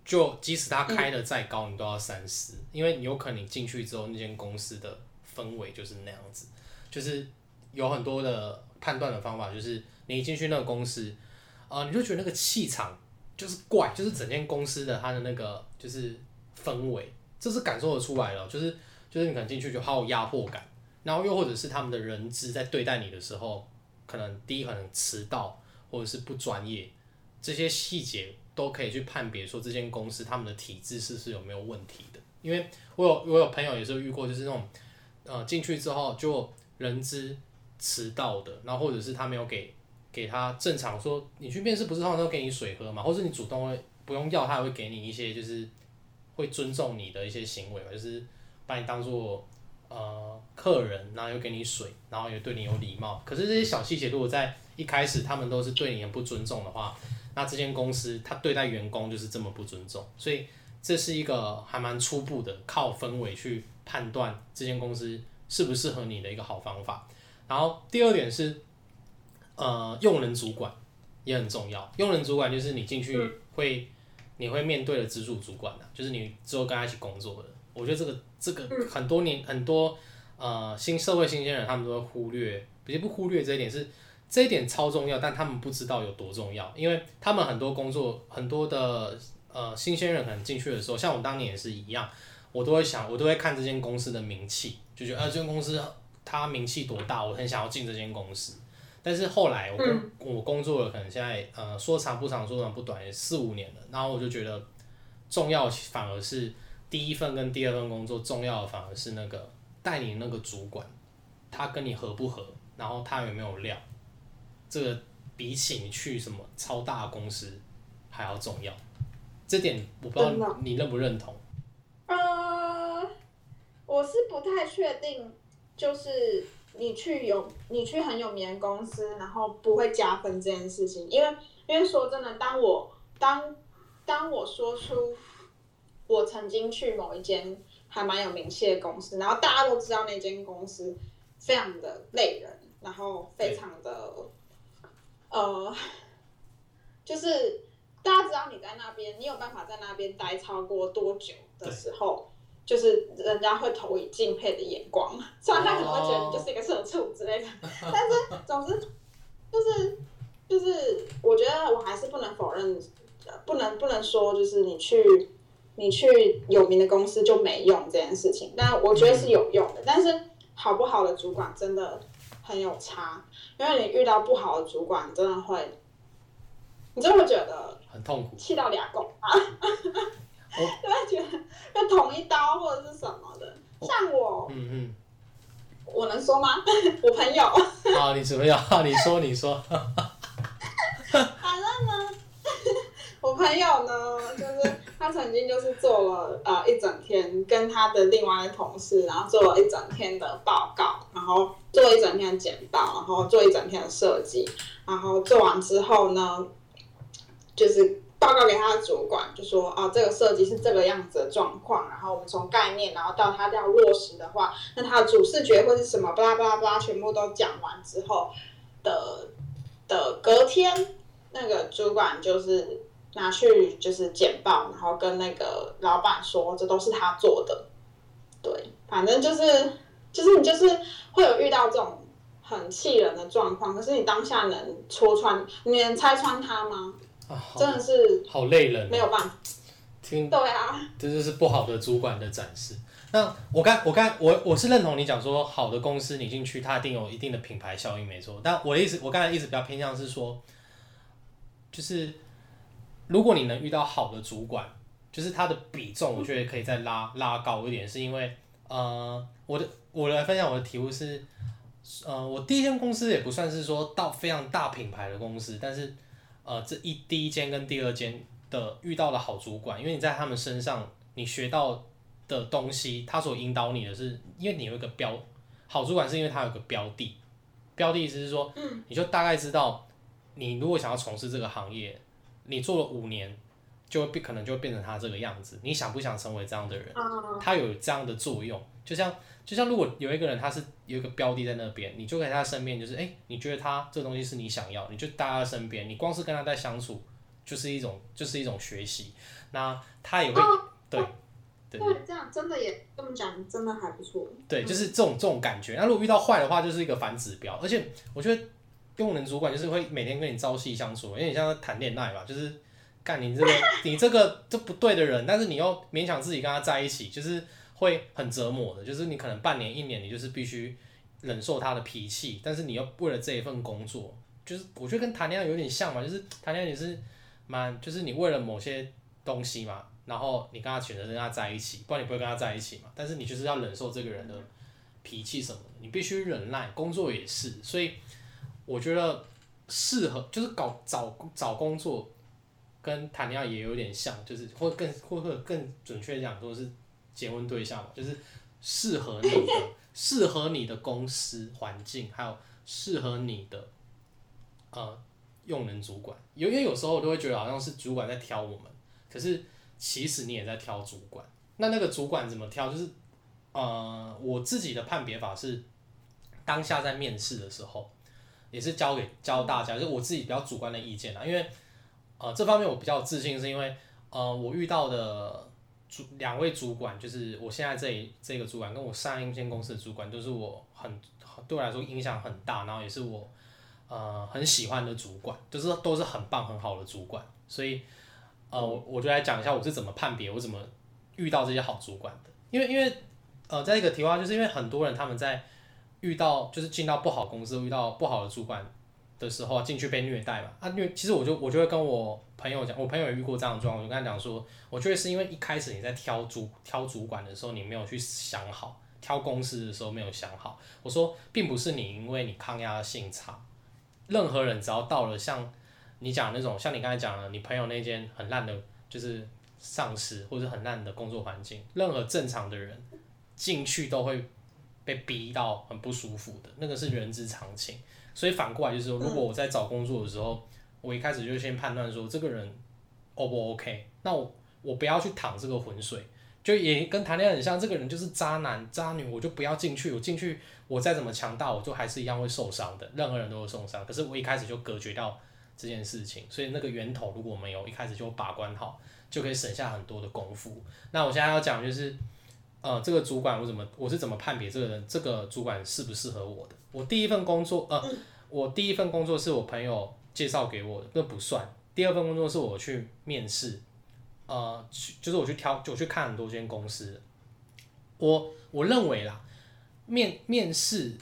就即使他开的再高，你都要三思，因为你有可能你进去之后，那间公司的氛围就是那样子，就是有很多的判断的方法，就是你一进去那个公司，呃，你就觉得那个气场就是怪，就是整间公司的它的那个就是氛围，这是感受得出来的，就是就是你可能进去就好有压迫感，然后又或者是他们的人资在对待你的时候，可能第一可能迟到或者是不专业，这些细节都可以去判别说这间公司他们的体制是是有没有问题的。因为我有我有朋友也是遇过，就是那种呃进去之后就人资迟到的，然后或者是他没有给给他正常说，你去面试不是通常都给你水喝嘛，或是你主动会不用要，他也会给你一些就是会尊重你的一些行为嘛，就是把你当做呃客人，然后又给你水，然后也对你有礼貌。可是这些小细节如果在一开始他们都是对你很不尊重的话，那这间公司他对待员工就是这么不尊重，所以这是一个还蛮初步的靠氛围去判断这间公司适不适合你的一个好方法。然后第二点是，呃，用人主管也很重要。用人主管就是你进去会，你会面对的直属主管的、就是你之后跟他一起工作的。我觉得这个这个很多年很多呃新社会新鲜人他们都会忽略，也不忽略这一点是这一点超重要，但他们不知道有多重要，因为他们很多工作很多的呃新鲜人可能进去的时候，像我当年也是一样，我都会想，我都会看这间公司的名气，就觉得啊这间公司它名气多大，我很想要进这间公司。但是后来我工、我工作了，可能现在呃说长不长，说短不短，也四五年了，然后我就觉得重要反而是第一份跟第二份工作重要的反而是那个带你那个主管，他跟你合不合，然后他有没有料，这个比起你去什么超大公司还要重要。这点我不知道你认不认同。我是不太确定，就是你去有你去很有名的公司，然后不会加分这件事情，因为因为说真的，当我当当我说出我曾经去某一间还蛮有名气的公司，然后大家都知道那间公司非常的累人，然后非常的呃，就是大家知道你在那边，你有办法在那边待超过多久的时候，就是人家会投以敬佩的眼光。虽然他可能会觉得你就是一个社畜之类的，但是总之就是就是，我觉得我还是不能否认，呃不能不能说就是你去你去有名的公司就没用这件事情，但我觉得是有用的。但是好不好的主管真的很有差，因为你遇到不好的主管，真的会，你真的会觉得很痛苦。气到俩狗啊，就会觉得要捅一刀或者是什么的。像我，嗯嗯我能说吗？我朋友，啊，你什么样？你说，你说。反正呢，我朋友呢，就是他曾经就是做了呃一整天，跟他的另外的同事，然后做了一整天的报告，然后做一整天的简报，然后做一整天的设计，然后做完之后呢，就是报告给他的主管，就说哦，这个设计是这个样子的状况，然后我们从概念，然后到它要落实的话，那它的主视觉会是什么，巴拉巴拉巴拉，全部都讲完之后的的隔天，那个主管就是拿去就是简报，然后跟那个老板说，这都是他做的。对，反正就是就是你就是会有遇到这种很气人的状况，可是你当下能戳穿，你能拆穿他吗？啊，真的是好累人哦，没有办法。听对啊，这就是不好的主管的展示。那我刚我刚我我是认同你讲说，好的公司你进去，它一定有一定的品牌效应，没错。但我的意思，我刚才意思比较偏向是说，就是如果你能遇到好的主管，就是他的比重，我觉得可以再拉拉高一点，是因为呃，我的我来分享我的题目是，呃，我第一间公司也不算是说到非常大品牌的公司，但是呃，这一第一间跟第二间的遇到的好主管，因为你在他们身上你学到的东西，他所引导你的是，因为你有一个标，好主管是因为他有个标的，标的意思是说，你就大概知道，你如果想要从事这个行业，你做了五年，就会变可能就会变成他这个样子，你想不想成为这样的人？他，有这样的作用，就像就像如果有一个人他是有一个标的在那边，你就在他身边，就是哎、诶你觉得他这个东西是你想要，你就待在他身边，你光是跟他在相处，就是一种就是一种学习，那他也会、对对对，这样真的也这么讲，真的还不错。对，就是这种这种感觉。那如果遇到坏的话，就是一个反指标，而且我觉得用人主管就是会每天跟你朝夕相处，因为你像在谈恋爱嘛，就是干你这个你这个这不对的人，但是你又勉强自己跟他在一起，就是会很折磨的。就是你可能半年一年，你就是必须忍受他的脾气，但是你又为了这一份工作，就是我觉得跟谈恋爱有点像嘛，就是谈恋爱也是蛮，就是你为了某些东西嘛，然后你跟他选择跟他在一起，不然你不会跟他在一起嘛。但是你就是要忍受这个人的脾气什么的，你必须忍耐，工作也是。所以我觉得适合就是搞找找工作跟谈恋爱也有点像，就是或更或者更准确讲说是结婚对象嘛，就是适合你的 适合你的公司环境，还有适合你的呃用人主管。有因为有时候我都会觉得好像是主管在挑我们，可是其实你也在挑主管。那那个主管怎么挑？就是呃我自己的判别法是当下在面试的时候。也是教给教大家，就是我自己比较主观的意见啦，因为呃这方面我比较自信，是因为呃我遇到的主两位主管，就是我现在这一这个主管跟我上一间公司的主管，都是我很对我来说影响很大，然后也是我呃很喜欢的主管，就是都是很棒很好的主管，所以呃我我就来讲一下我是怎么判别，我怎么遇到这些好主管的，因为因为呃在一个题外话，就是因为很多人他们在遇到就是进到不好公司，遇到不好的主管的时候，进去被虐待嘛。啊，虐，其实我就我就会跟我朋友讲，我朋友也遇过这样的状况，我就跟他讲说，我觉得是因为一开始你在挑主挑主管的时候，你没有去想好，挑公司的时候没有想好。我说，并不是你因为你抗压性差，任何人只要到了像你讲那种，像你刚才讲的，你朋友那间很烂的，就是上司或者很烂的工作环境，任何正常的人进去都会。被逼到很不舒服的，那个是人之常情。所以反过来就是说，如果我在找工作的时候，我一开始就先判断说这个人 O 不 OK，那我我不要去淌这个浑水，就也跟谈恋爱很像，这个人就是渣男渣女，我就不要进去。我进去，我再怎么强大，我就还是一样会受伤的，任何人都会受伤。可是我一开始就隔绝掉这件事情，所以那个源头如果没有一开始就把关好，就可以省下很多的功夫。那我现在要讲就是。呃，这个主管我怎么我是怎么判别这个人这个主管适不适合我的？我第一份工作，呃，我第一份工作是我朋友介绍给我的，那不算。第二份工作是我去面试，呃，去就是我去挑，我去看很多间公司。我我认为啦，面面试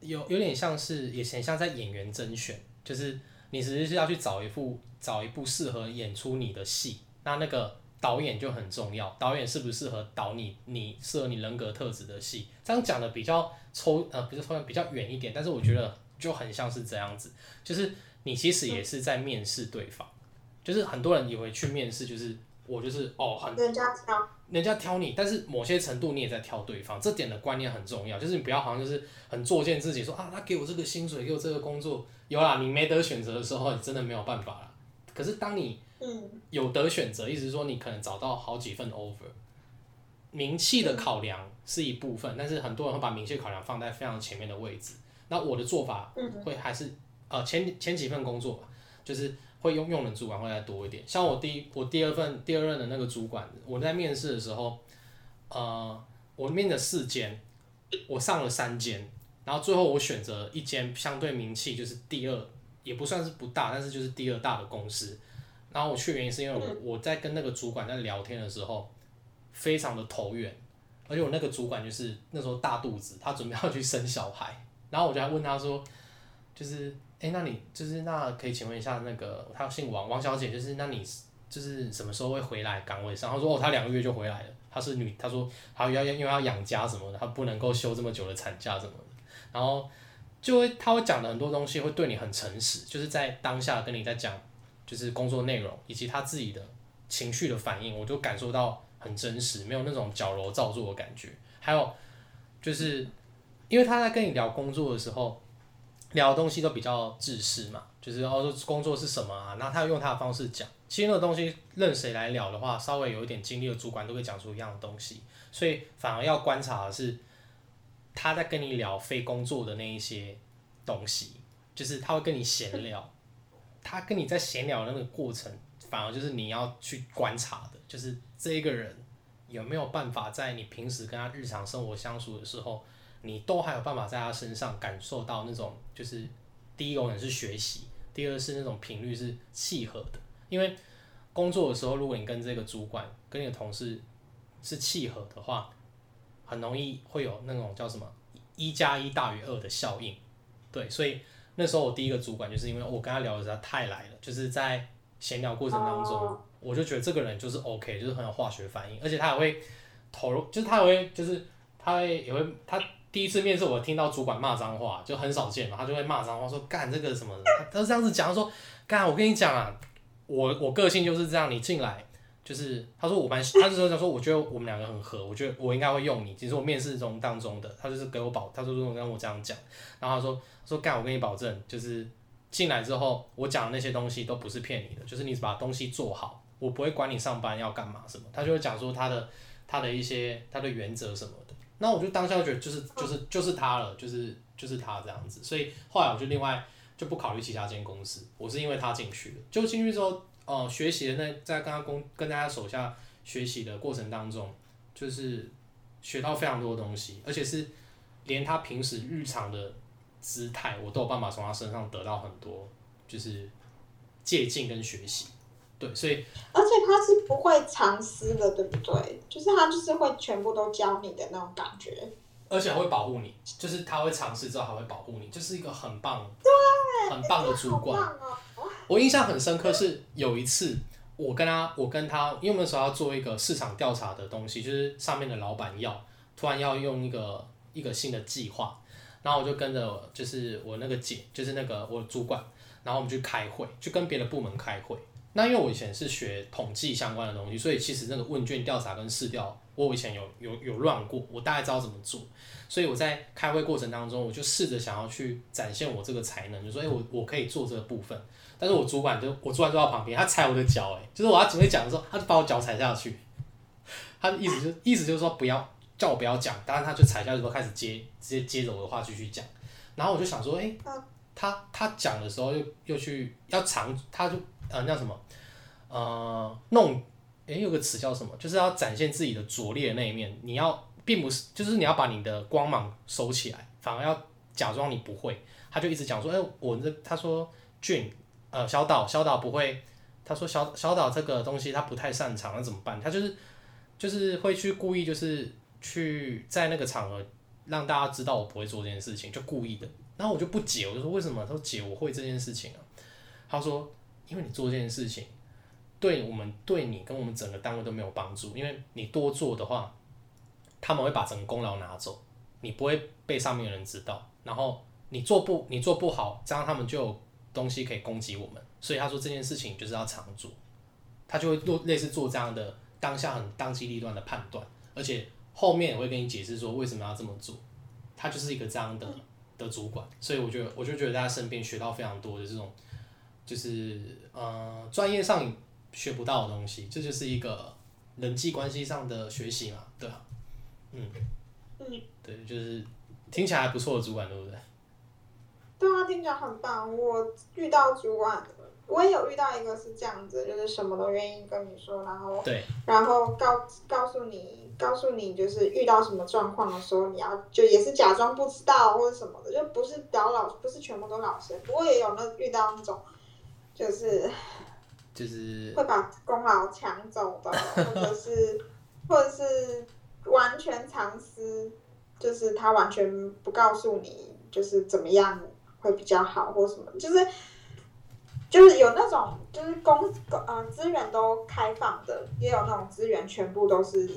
有有点像是，也很像在演员甄选，就是你只是是要去找一部找一部适合演出你的戏，那那个。导演就很重要，导演适不适合导你，你适合你人格特质的戏，这样讲的比较抽，呃，不是抽象，比较远一点，但是我觉得就很像是这样子，就是你其实也是在面试对方，就是很多人以为去面试就是我就是哦很人家挑，人家挑你，但是某些程度你也在挑对方，这点的观念很重要，就是你不要好像就是很作践自己说啊，他给我这个薪水，给我这个工作，有啦，你没得选择的时候，你真的没有办法了。可是当你嗯，有得选择，意思是说你可能找到好几份 offer，名气的考量是一部分，但是很多人会把名气考量放在非常前面的位置。那我的做法会还是呃前前几份工作吧，就是会用用人主管会再多一点。像我第一我第二份第二任的那个主管，我在面试的时候，呃，我面的四间，我上了三间，然后最后我选择一间相对名气就是第二，也不算是不大，但是就是第二大的公司。然后我去原因是因为我我在跟那个主管在聊天的时候，非常的投缘，而且我那个主管就是那时候大肚子，他准备要去生小孩，然后我就还问他说，就是哎，那你就是那可以请问一下那个他姓王王小姐，就是那你就是什么时候会回来岗位上？他说哦，他两个月就回来了，她是女，她说还要因为要养家什么的，她不能够休这么久的产假什么的，然后就会他会讲的很多东西会对你很诚实，就是在当下跟你在讲。就是工作内容以及他自己的情绪的反应，我就感受到很真实，没有那种矫揉造作的感觉。还有就是，因为他在跟你聊工作的时候，聊的东西都比较自私嘛，就是哦，工作是什么啊？然后他用他的方式讲。其实那个东西任谁来聊的话，稍微有一点经历的主管都会讲出一样的东西，所以反而要观察的是他在跟你聊非工作的那一些东西，就是他会跟你闲聊。他跟你在闲聊的那个过程，反而就是你要去观察的，就是这一个人有没有办法在你平时跟他日常生活相处的时候，你都还有办法在他身上感受到那种，就是第一个可能是学习，第二是那种频率是契合的。因为工作的时候，如果你跟这个主管、跟你的同事是契合的话，很容易会有那种叫什么一加一大于二的效应，对，所以。那时候我第一个主管就是因为我跟他聊的实在太来了，就是在闲聊过程当中，我就觉得这个人就是 OK，就是很有化学反应，而且他也会投入，就是他也会就是他会也会他第一次面试我听到主管骂脏话就很少见嘛，他就会骂脏话说干这个什么，他是这样子讲说干我跟你讲啊，我我个性就是这样，你进来。就是他说我蛮，他就说他说我觉得我们两个很合，我觉得我应该会用你。其实我面试中当中的，他就是给我保，他说跟我这样讲，然后他说说干，我跟你保证，就是进来之后我讲的那些东西都不是骗你的，就是你把东西做好，我不会管你上班要干嘛什么。他就会讲说他的他的一些他的原则什么的，那我就当下觉得就是就是就是他了，就是就是他这样子。所以后来我就另外就不考虑其他间公司，我是因为他进去的，就进去之后。哦，学习的那在跟他工跟大家手下学习的过程当中，就是学到非常多的东西，而且是连他平时日常的姿态，我都有办法从他身上得到很多，就是借鉴跟学习。对，所以而且他是不会藏私的，对不对？就是他就是会全部都教你的那种感觉，而且会保护你，就是他会尝试之后还会保护你，就是一个很棒、对，很棒的主管。哦我印象很深刻，是有一次我跟他，我跟他，因为我们那时候要做一个市场调查的东西，就是上面的老板要突然要用一个一个新的计划，然后我就跟着就是我那个姐，就是那个我主管，然后我们去开会，去跟别的部门开会。那因为我以前是学统计相关的东西，所以其实那个问卷调查跟试调，我以前有有有乱过，我大概知道怎么做。所以我在开会过程当中，我就试着想要去展现我这个才能，就说，哎，我我可以做这个部分。但是我主管就我坐在旁边，他踩我的脚，哎，就是我要准备讲的时候，他就把我脚踩下去。他的意思就意思就是说不要叫我不要讲，当然他就踩下去之后开始接直接接着我的话继续讲。然后我就想说，哎，他他讲的时候又又去要藏，他就呃叫什么呃弄，哎有个词叫什么，就是要展现自己的拙劣的那一面。你要并不是就是你要把你的光芒收起来，反而要假装你不会。他就一直讲说，哎，我这他说俊。呃，小岛，小岛不会。他说小小岛这个东西他不太擅长，那怎么办？他就是就是会去故意就是去在那个场合让大家知道我不会做这件事情，就故意的。然后我就不解，我就说为什么？他说姐，我会这件事情啊。他说因为你做这件事情，对我们对你跟我们整个单位都没有帮助，因为你多做的话，他们会把整个功劳拿走，你不会被上面的人知道。然后你做不你做不好，这样他们就有。东西可以攻击我们，所以他说这件事情就是要常做，他就会做类似做这样的当下很当机立断的判断，而且后面我会跟你解释说为什么要这么做，他就是一个这样的的主管，所以我觉得我就觉得在他身边学到非常多的这种，就是呃专业上学不到的东西，这就是一个人际关系上的学习嘛，对吧？嗯，嗯，对，就是听起来还不错的主管，对不对？对啊，听起来很棒。我遇到主管我也有遇到一个是这样子，就是什么都愿意跟你说，然后对，然后告告诉你，告诉你就是遇到什么状况的时候，你要就也是假装不知道或者什么的，就不是表老，不是全部都老实。不过也有那遇到那种，就是就是会把功劳抢走的，或者是或者是完全藏私，就是他完全不告诉你，就是怎么样会比较好或什么，就是。就是有那种，就是公公呃资源都开放的，也有那种资源全部都是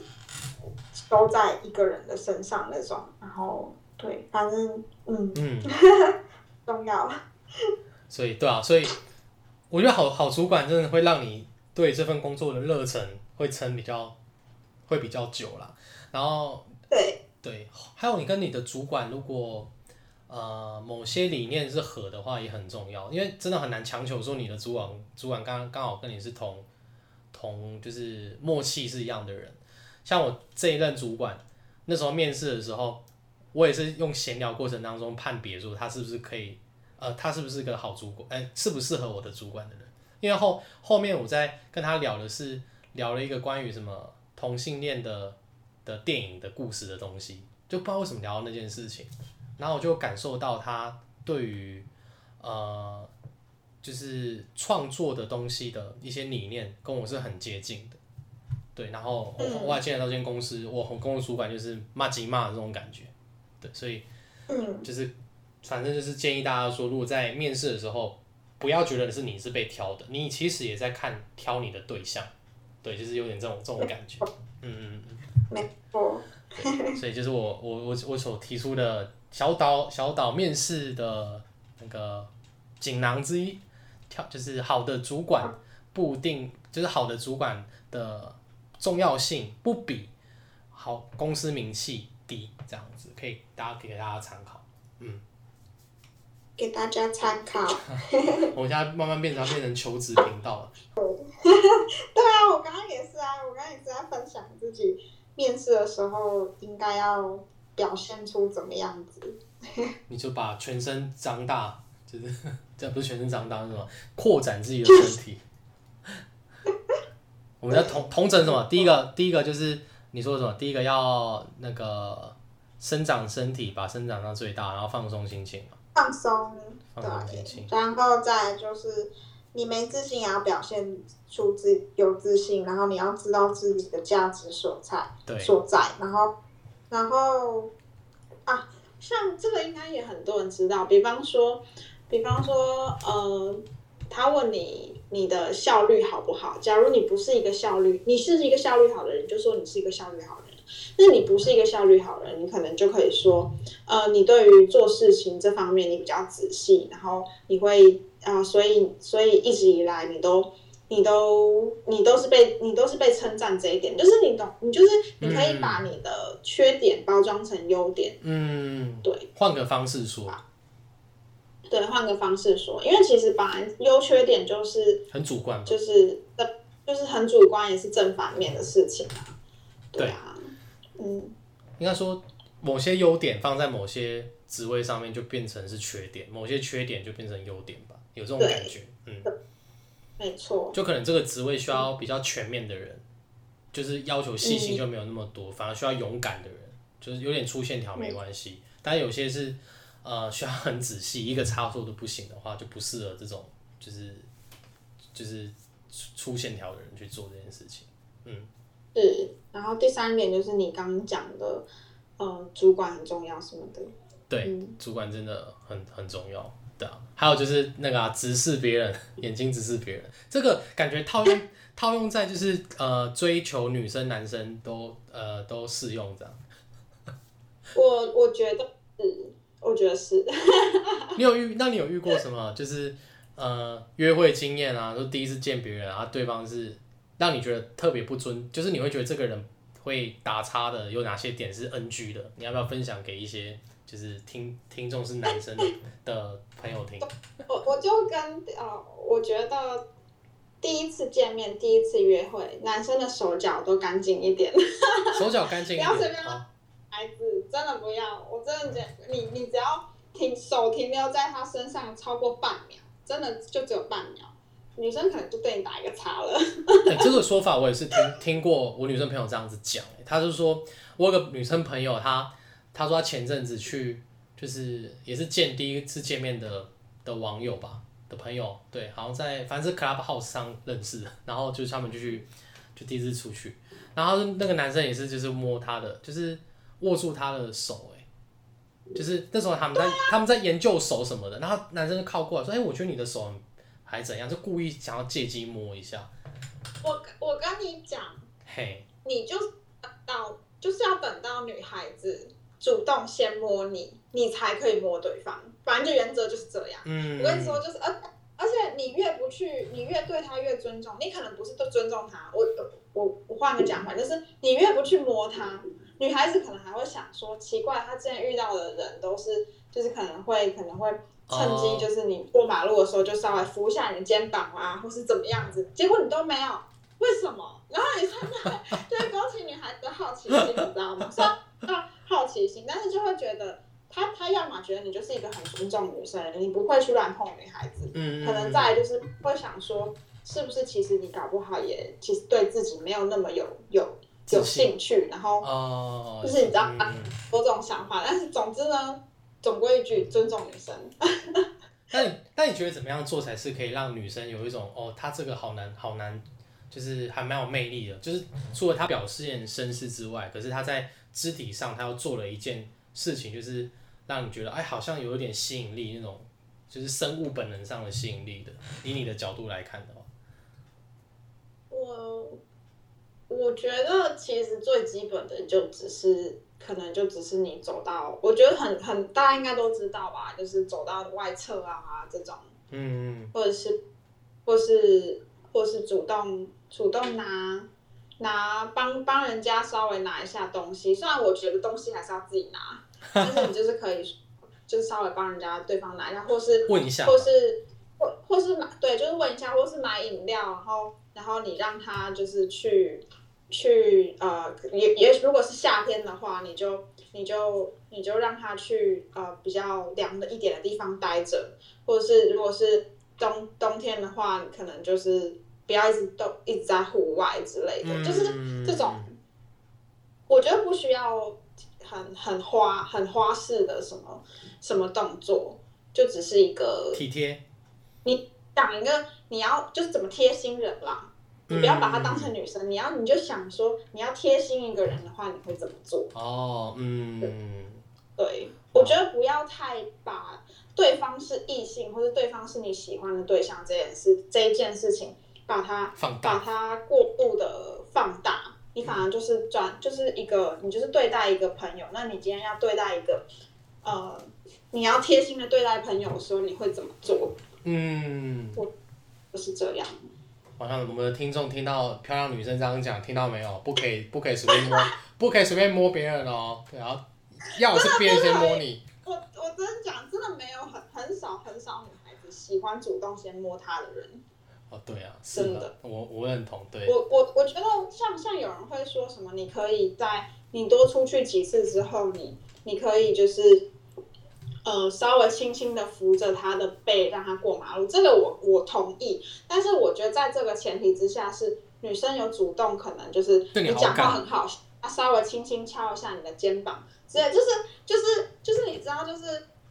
都在一个人的身上那种。然后对，反正嗯嗯，重要。所以对啊，所以我觉得好好主管真的会让你对这份工作的热忱会撑比较会比较久啦。然后对对，还有你跟你的主管如果。呃，某些理念是合的话也很重要，因为真的很难强求说你的主管主管刚刚好跟你是同同就是默契是一样的人。像我这一任主管，那时候面试的时候，我也是用闲聊过程当中判别说他是不是可以，呃，他是不是个好主管，哎，适不适合我的主管的人。因为后后面我在跟他聊的是聊了一个关于什么同性恋的的电影的故事的东西，就不知道为什么聊到那件事情。然后我就感受到他对于呃，就是创作的东西的一些理念跟我是很接近的，对。然后我我还进来到这间公司，我和公司主管就是骂鸡骂的这种感觉，对。所以就是反正就是建议大家说，如果在面试的时候，不要觉得是你是被挑的，你其实也在看挑你的对象，对，就是有点这种这种感觉，嗯嗯嗯，没错。所以就是我我我我所提出的。小岛小岛面试的那个锦囊之一，挑就是好的主管不定，就是好的主管的重要性不比好公司名气低，这样子可以大家给大家参考，嗯，给大家参考。我们现在慢慢变成变成求职频道了。对啊，我刚刚也是啊，我刚刚也是在分享自己面试的时候应该要。表现出怎么样子？你就把全身张大，就是这不是全身张大，是什么？扩展自己的身体。我们要同同整什么？第一个，第一个就是你说什么？第一个要那个生长身体，把生长到最大，然后放松心情放松，放松心情。然后再就是你没自信也要表现出自有自信，然后你要知道自己的价值所在，所在，然后。然后啊，像这个应该也很多人知道。比方说，比方说，呃，他问你你的效率好不好？假如你不是一个效率，你是一个效率好的人，就说你是一个效率好的人。那你不是一个效率好的人，你可能就可以说，呃，你对于做事情这方面你比较仔细，然后你会啊，所以所以一直以来你都。你都你都是被你都是被称赞这一点，就是你懂，你就是你可以把你的缺点包装成优点。嗯，对，换个方式说。对，换个方式说，因为其实把优缺点就是很主观，就是就是很主观，也是正反面的事情啊。对啊，嗯，应该说某些优点放在某些职位上面就变成是缺点，某些缺点就变成优点吧，有这种感觉，嗯。没错，就可能这个职位需要比较全面的人，就是要求细心就没有那么多，反而需要勇敢的人，就是有点粗线条没关系。但有些是呃需要很仔细，一个差错都不行的话，就不适合这种就是就是粗线条的人去做这件事情。嗯，是。然后第三点就是你刚刚讲的，呃，主管很重要什么的。对，主管真的很很重要。对啊，还有就是那个直视别人，眼睛直视别人，这个感觉套用 套用在就是呃追求女生男生都呃都适用这样。我我觉得是，我觉得是。你有遇？那你有遇过什么？就是呃约会经验啊，就第一次见别人啊，对方是让你觉得特别不尊，就是你会觉得这个人会打叉的，有哪些点是 NG 的？你要不要分享给一些？就是听听众是男生的朋友听，我我就跟呃，我觉得第一次见面、第一次约会，男生的手脚都干净一点，手脚干净，不要随便孩子真的不要，我真的觉得你你只要停手停留在他身上超过半秒，真的就只有半秒，女生可能就对你打一个叉了。哎、这个说法我也是听听过，我女生朋友这样子讲、欸，她就说，我有个女生朋友，她她说她前阵子去，就是也是见第一次见面的的网友吧的朋友，对，好像在反正是 Clubhouse 上认识的，然后就是他们就去就第一次出去，然后那个男生也是就是摸她的，就是握住他的手、欸，就是那时候他们在他们在研究手什么的，然后男生就靠过来说，哎、我觉得你的手很还怎样，就故意想要借机摸一下，我我跟你讲，嘿。你就等到就是要等到女孩子主动先摸你，你才可以摸对方。反正就原则就是这样。嗯，我跟你说，就是而而且你越不去，你越对他越尊重，你可能不是都尊重他。我我我换个讲法，就是你越不去摸他，女孩子可能还会想说，奇怪，她之前遇到的人都是就是可能会可能会趁哦机就是你过马路的时候就稍微扶一下你的肩膀啊，或是怎么样子，结果你都没有，为什么？然后你现在就会勾起女孩子的好奇心，你知道吗？虽然到好奇心，但是就会觉得。他他要么觉得你就是一个很尊重女生你不会去乱碰女孩子，嗯，可能再就是会想说，是不是其实你搞不好也其实对自己没有那么有有有兴趣，然后哦，就是你知道嗯嗯有这种想法。但是总之呢，总归一句，尊重女生。那你那你觉得怎么样做才是可以让女生有一种哦，她这个好难好难，就是还蛮有魅力的，就是除了她表现绅士之外，可是她在肢体上她又做了一件事情，就是让你觉得哎，好像有一点吸引力那种，就是生物本能上的吸引力的。以你的角度来看的话，我我觉得其实最基本的就只是，可能就只是你走到，我觉得很很大家应该都知道吧，就是走到外侧啊这种。嗯或者是，或是，或是主动主动拿拿帮帮人家稍微拿一下东西，虽然我觉得东西还是要自己拿，但是你就是可以，就是稍微帮人家对方拿一下，或是问一下，或是或或是买对，就是问一下，或是买饮料，然后然后你让他就是去去呃，也也如果是夏天的话，你就你就你就让他去呃比较凉的一点的地方待着，或者是如果是冬冬天的话，你可能就是不要一直都一直在户外之类的，就是嗯。这种我觉得不需要很很花很花式的什么什么动作，就只是一个体贴，你讲一个你要就是怎么贴心人啦，你不要把她当成女生，你要你就想说你要贴心一个人的话，你会怎么做？哦，嗯，对，我觉得不要太把对方是异性或者对方是你喜欢的对象这件事这一件事情，把它放大，把它过度的放大，你反而就是转就是一个你就是对待一个朋友，那你今天要对待一个呃，你要贴心的对待朋友的时候，你会怎么做？嗯。就是这样。好像我们的听众听到漂亮女生这样讲，听到没有？不可以，不可以随便摸，不可以随便摸别人哦。然后要的是别人先摸你。我我真的讲，真的没有很很少很少女孩子喜欢主动先摸他的人。哦，对啊，是真的的，我我认同，对，我我我觉得像像有人会说什么，你可以在你多出去几次之后，你你可以就是呃稍微轻轻的扶着他的背，让他过马路。这个我我同意，但是我觉得在这个前提之下是女生有主动，可能就是对你好讲话很好，啊稍微轻轻敲一下你的肩膀之类，就是就是就是你知道就是。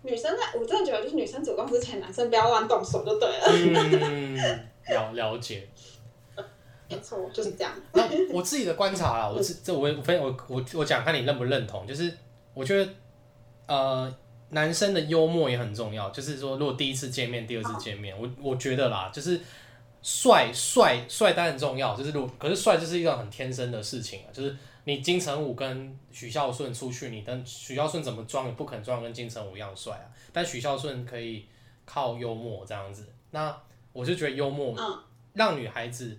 女生在，我真的觉得就是女生主动之前，男生不要乱动手就对了。嗯，了了解。没错，就是这样。那我自己的观察啦，我自这我我分我我我讲看你认不认同，就是我觉得呃男生的幽默也很重要，就是说如果第一次见面、第二次见面，我我觉得啦，就是帅帅帅当然很重要，就是如果可是帅就是一个很天生的事情啊，就是你金城武跟许孝顺出去，你跟许孝顺怎么装也不肯装得跟金城武一样帅啊，但许孝顺可以靠幽默这样子，那我就觉得幽默嗯让女孩子。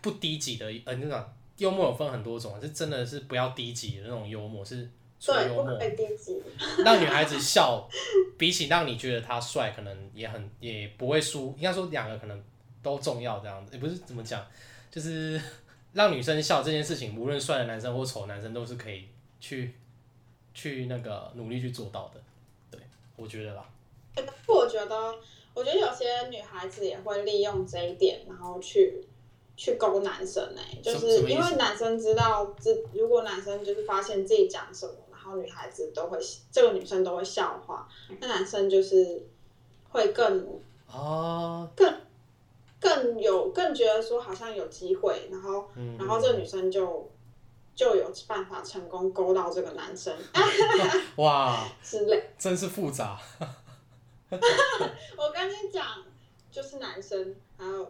不低级的，呃，那种幽默有分很多种，是真的是不要低级的那种幽默，是纯 让女孩子笑，比起让你觉得他帅，可能也很也不会输。应该说两个可能都重要，这样子。也不是怎么讲，就是让女生笑这件事情，无论帅的男生或丑的男生都是可以去去那个努力去做到的。对，我觉得啦，我觉得，我觉得有些女孩子也会利用这一点，然后去去勾男生哎、就是因为男生知道，这如果男生就是发现自己讲什么，然后女孩子都会这个女生都会笑话，那男生就是会更哦，更更有更觉得说好像有机会，然后嗯，然后这个女生就就有办法成功勾到这个男生 哇，之类。真是复杂。我跟你讲，就是男生，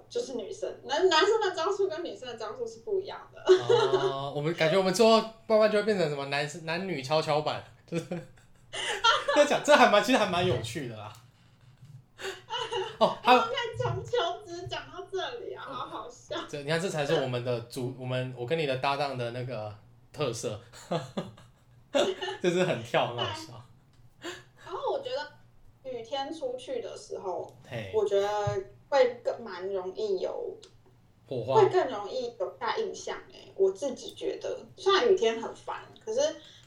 就是女生，男男生的招数跟女生的招数是不一样的。哦，我们感觉我们之后慢慢就会变成什么男男女跷跷板，就是 要讲这还蛮其实还蛮有趣的啦。哦，还有看从求职讲到这里啊，好好笑。这你看这才是我们的主，我们我跟你的搭档的那个特色，就是很跳很好笑。然后我觉得雨天出去的时候，我觉得会更蛮容易有，火花会更容易有大印象哎、我自己觉得，虽然雨天很烦，可是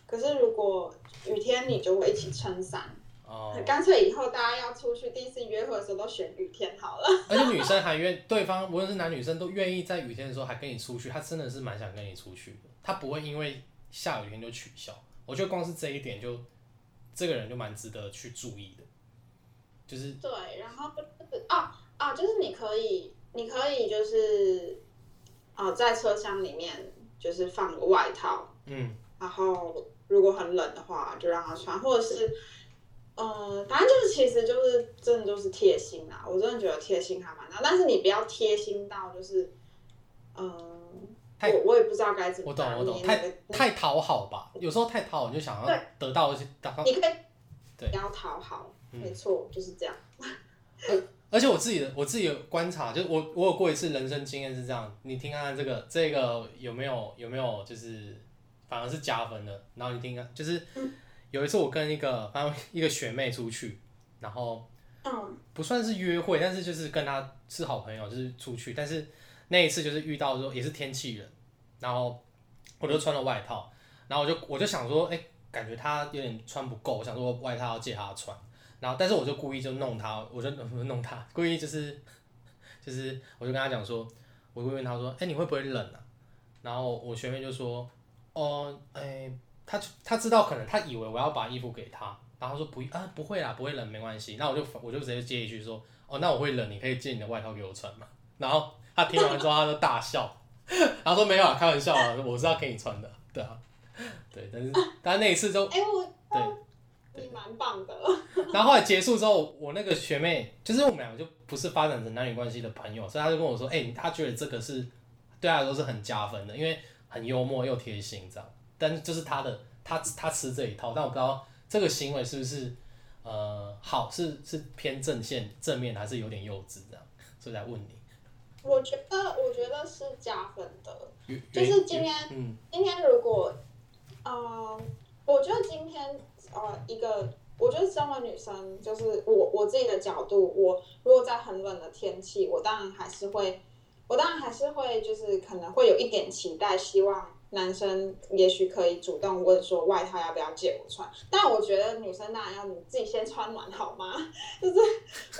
可是如果雨天你就会一起撑伞，哦，干脆以后大家要出去第一次约会的时候都选雨天好了。而且女生还愿对方无论是男女生都愿意在雨天的时候还跟你出去，他真的是蛮想跟你出去的，她不会因为下雨天就取消。我觉得光是这一点就这个人就蛮值得去注意的，就是对，然后就是啊啊，就是你可以，你可以就是啊，在车厢里面就是放个外套，嗯然后如果很冷的话就让他穿，或者是。嗯，反正就是，其实就是真的就是贴心啦。我真的觉得贴心还蛮大，但是你不要贴心到就是，嗯，太我我也不知道该怎么我懂我懂，太太讨好吧，有时候太讨好就想要对得到一些你可以对不要讨好，嗯没错，就是这样。而且我自己的我自己有观察，就是我我有过一次人生经验是这样，你听看看这个这个有没有有没有就是反而是加分的，然后你听看就是有一次我跟一个反正一个学妹出去，然后嗯不算是约会，但是就是跟她是好朋友，就是出去，但是那一次就是遇到说也是天气冷，然后我就穿了外套，然后我就我就想说，哎、感觉她有点穿不够，我想说外套要借她穿。然后，但是我就故意就弄他，我就弄他，故意就是就是，我就跟他讲说，我就问他说，哎、你会不会冷啊？然后我学妹就说，哦，哎、他他知道可能他以为我要把衣服给他，然后他说不啊不会啦，不会冷，没关系。那我就我就直接接一句说，哦，那我会冷，你可以借你的外套给我穿嘛。然后他听完之后他就大笑，然后说没有啊，开玩笑啊，我是要给你穿的，对啊，对，但是但是那一次就哎、我对你蛮棒的。然后后来结束之后，我那个学妹就是我们两个就不是发展成男女关系的朋友，所以她就跟我说，哎、她觉得这个是对她来说是很加分的，因为很幽默又贴心这样。但是就是她的，她她吃这一套，但我不知道这个行为是不是呃好，是是偏正线正面，还是有点幼稚这样，所以来问你。我觉得，我觉得是加分的。就是今天，嗯今天如果，呃，我觉得今天，呃，一个，我觉得身为女生，就是我我自己的角度，我如果在很冷的天气，我当然还是会，我当然还是会，就是可能会有一点期待，希望男生也许可以主动问说外套要不要借我穿。但我觉得女生当然要你自己先穿暖好吗？就是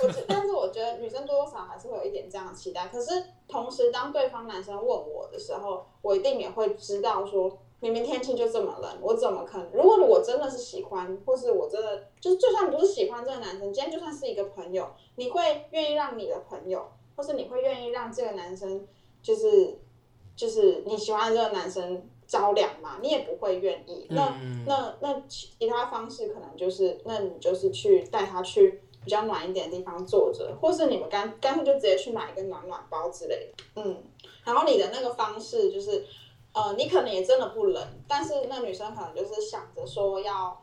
我，但是我觉得女生多多少还是会有一点这样的期待。可是同时，当对方男生问我的时候，我一定也会知道说，明明天气就这么冷，我怎么可能？如果我真的是喜欢，或是我真的就是，就算不是喜欢这个男生，今天就算是一个朋友，你会愿意让你的朋友，或是你会愿意让这个男生，就是就是你喜欢的这个男生着凉吗？你也不会愿意。那嗯那那其其他方式可能就是，那你就是去带他去比较暖一点的地方坐着，或是你们干干脆就直接去买一个暖暖包之类的。嗯，然后你的那个方式就是，呃，你可能也真的不冷，但是那女生可能就是想着说要，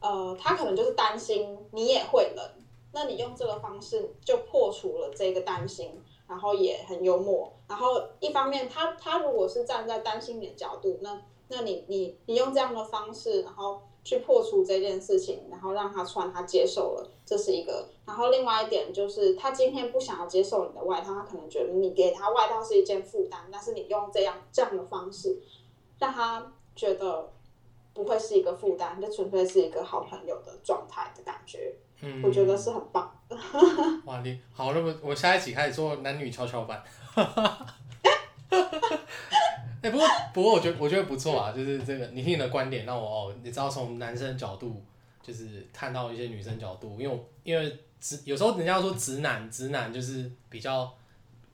呃，她可能就是担心你也会冷，那你用这个方式就破除了这个担心。然后也很幽默，然后一方面她她如果是站在担心你的角度，那那你你你用这样的方式，然后去破除这件事情，然后让他穿，他接受了，这是一个。然后另外一点就是，他今天不想要接受你的外套，他可能觉得你给他外套是一件负担，但是你用这样这样的方式，让他觉得不会是一个负担，就纯粹是一个好朋友的状态的感觉。嗯，我觉得是很棒。哇，你好，那么我下一期开始做男女跷跷板。哎、不过不过我觉得我觉得不错啊，就是这个你听你的观点，让我哦，你知道从男生角度就是看到一些女生角度，因为因为直有时候人家说直男直男就是比较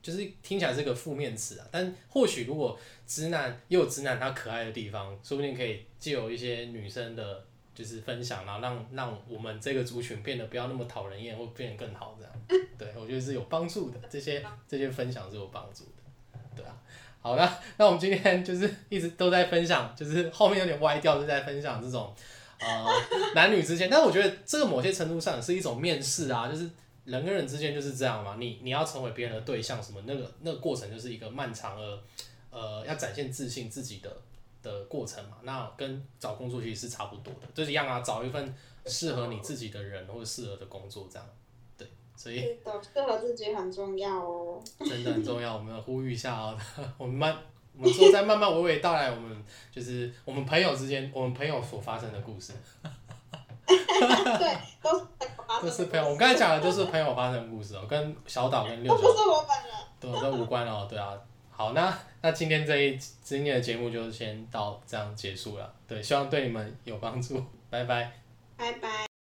就是听起来是个负面词啊，但或许如果直男也有直男他可爱的地方，说不定可以借由一些女生的。就是分享，然后让让我们这个族群变得不要那么讨人厌，或变得更好，这样，对我觉得是有帮助的。这些这些分享是有帮助的，好那 那我们今天就是一直都在分享，就是后面有点歪掉，是在分享这种呃 男女之间，但我觉得这个某些程度上是一种面试啊，就是人跟人之间就是这样嘛，你你要成为别人的对象，什么那个那个过程就是一个漫长而呃要展现自信自己的。的过程嘛，那跟找工作其实是差不多的，就是一样啊，找一份适合你自己的人或者适合的工作这样，所以，适合自己很重要哦。真的很重要，我们呼吁一下啊、我们慢，我们说再慢慢娓娓道来，我们就是我们朋友之间，我们朋友所发生的故事，对，都是朋友发生的都是朋友，我刚才讲的都是朋友发生的故事哦、跟小岛跟六九不是我本人。都都无关哦，对啊。好，那那今天这一今天的节目就先到这样结束了，对，希望对你们有帮助，拜拜。拜拜。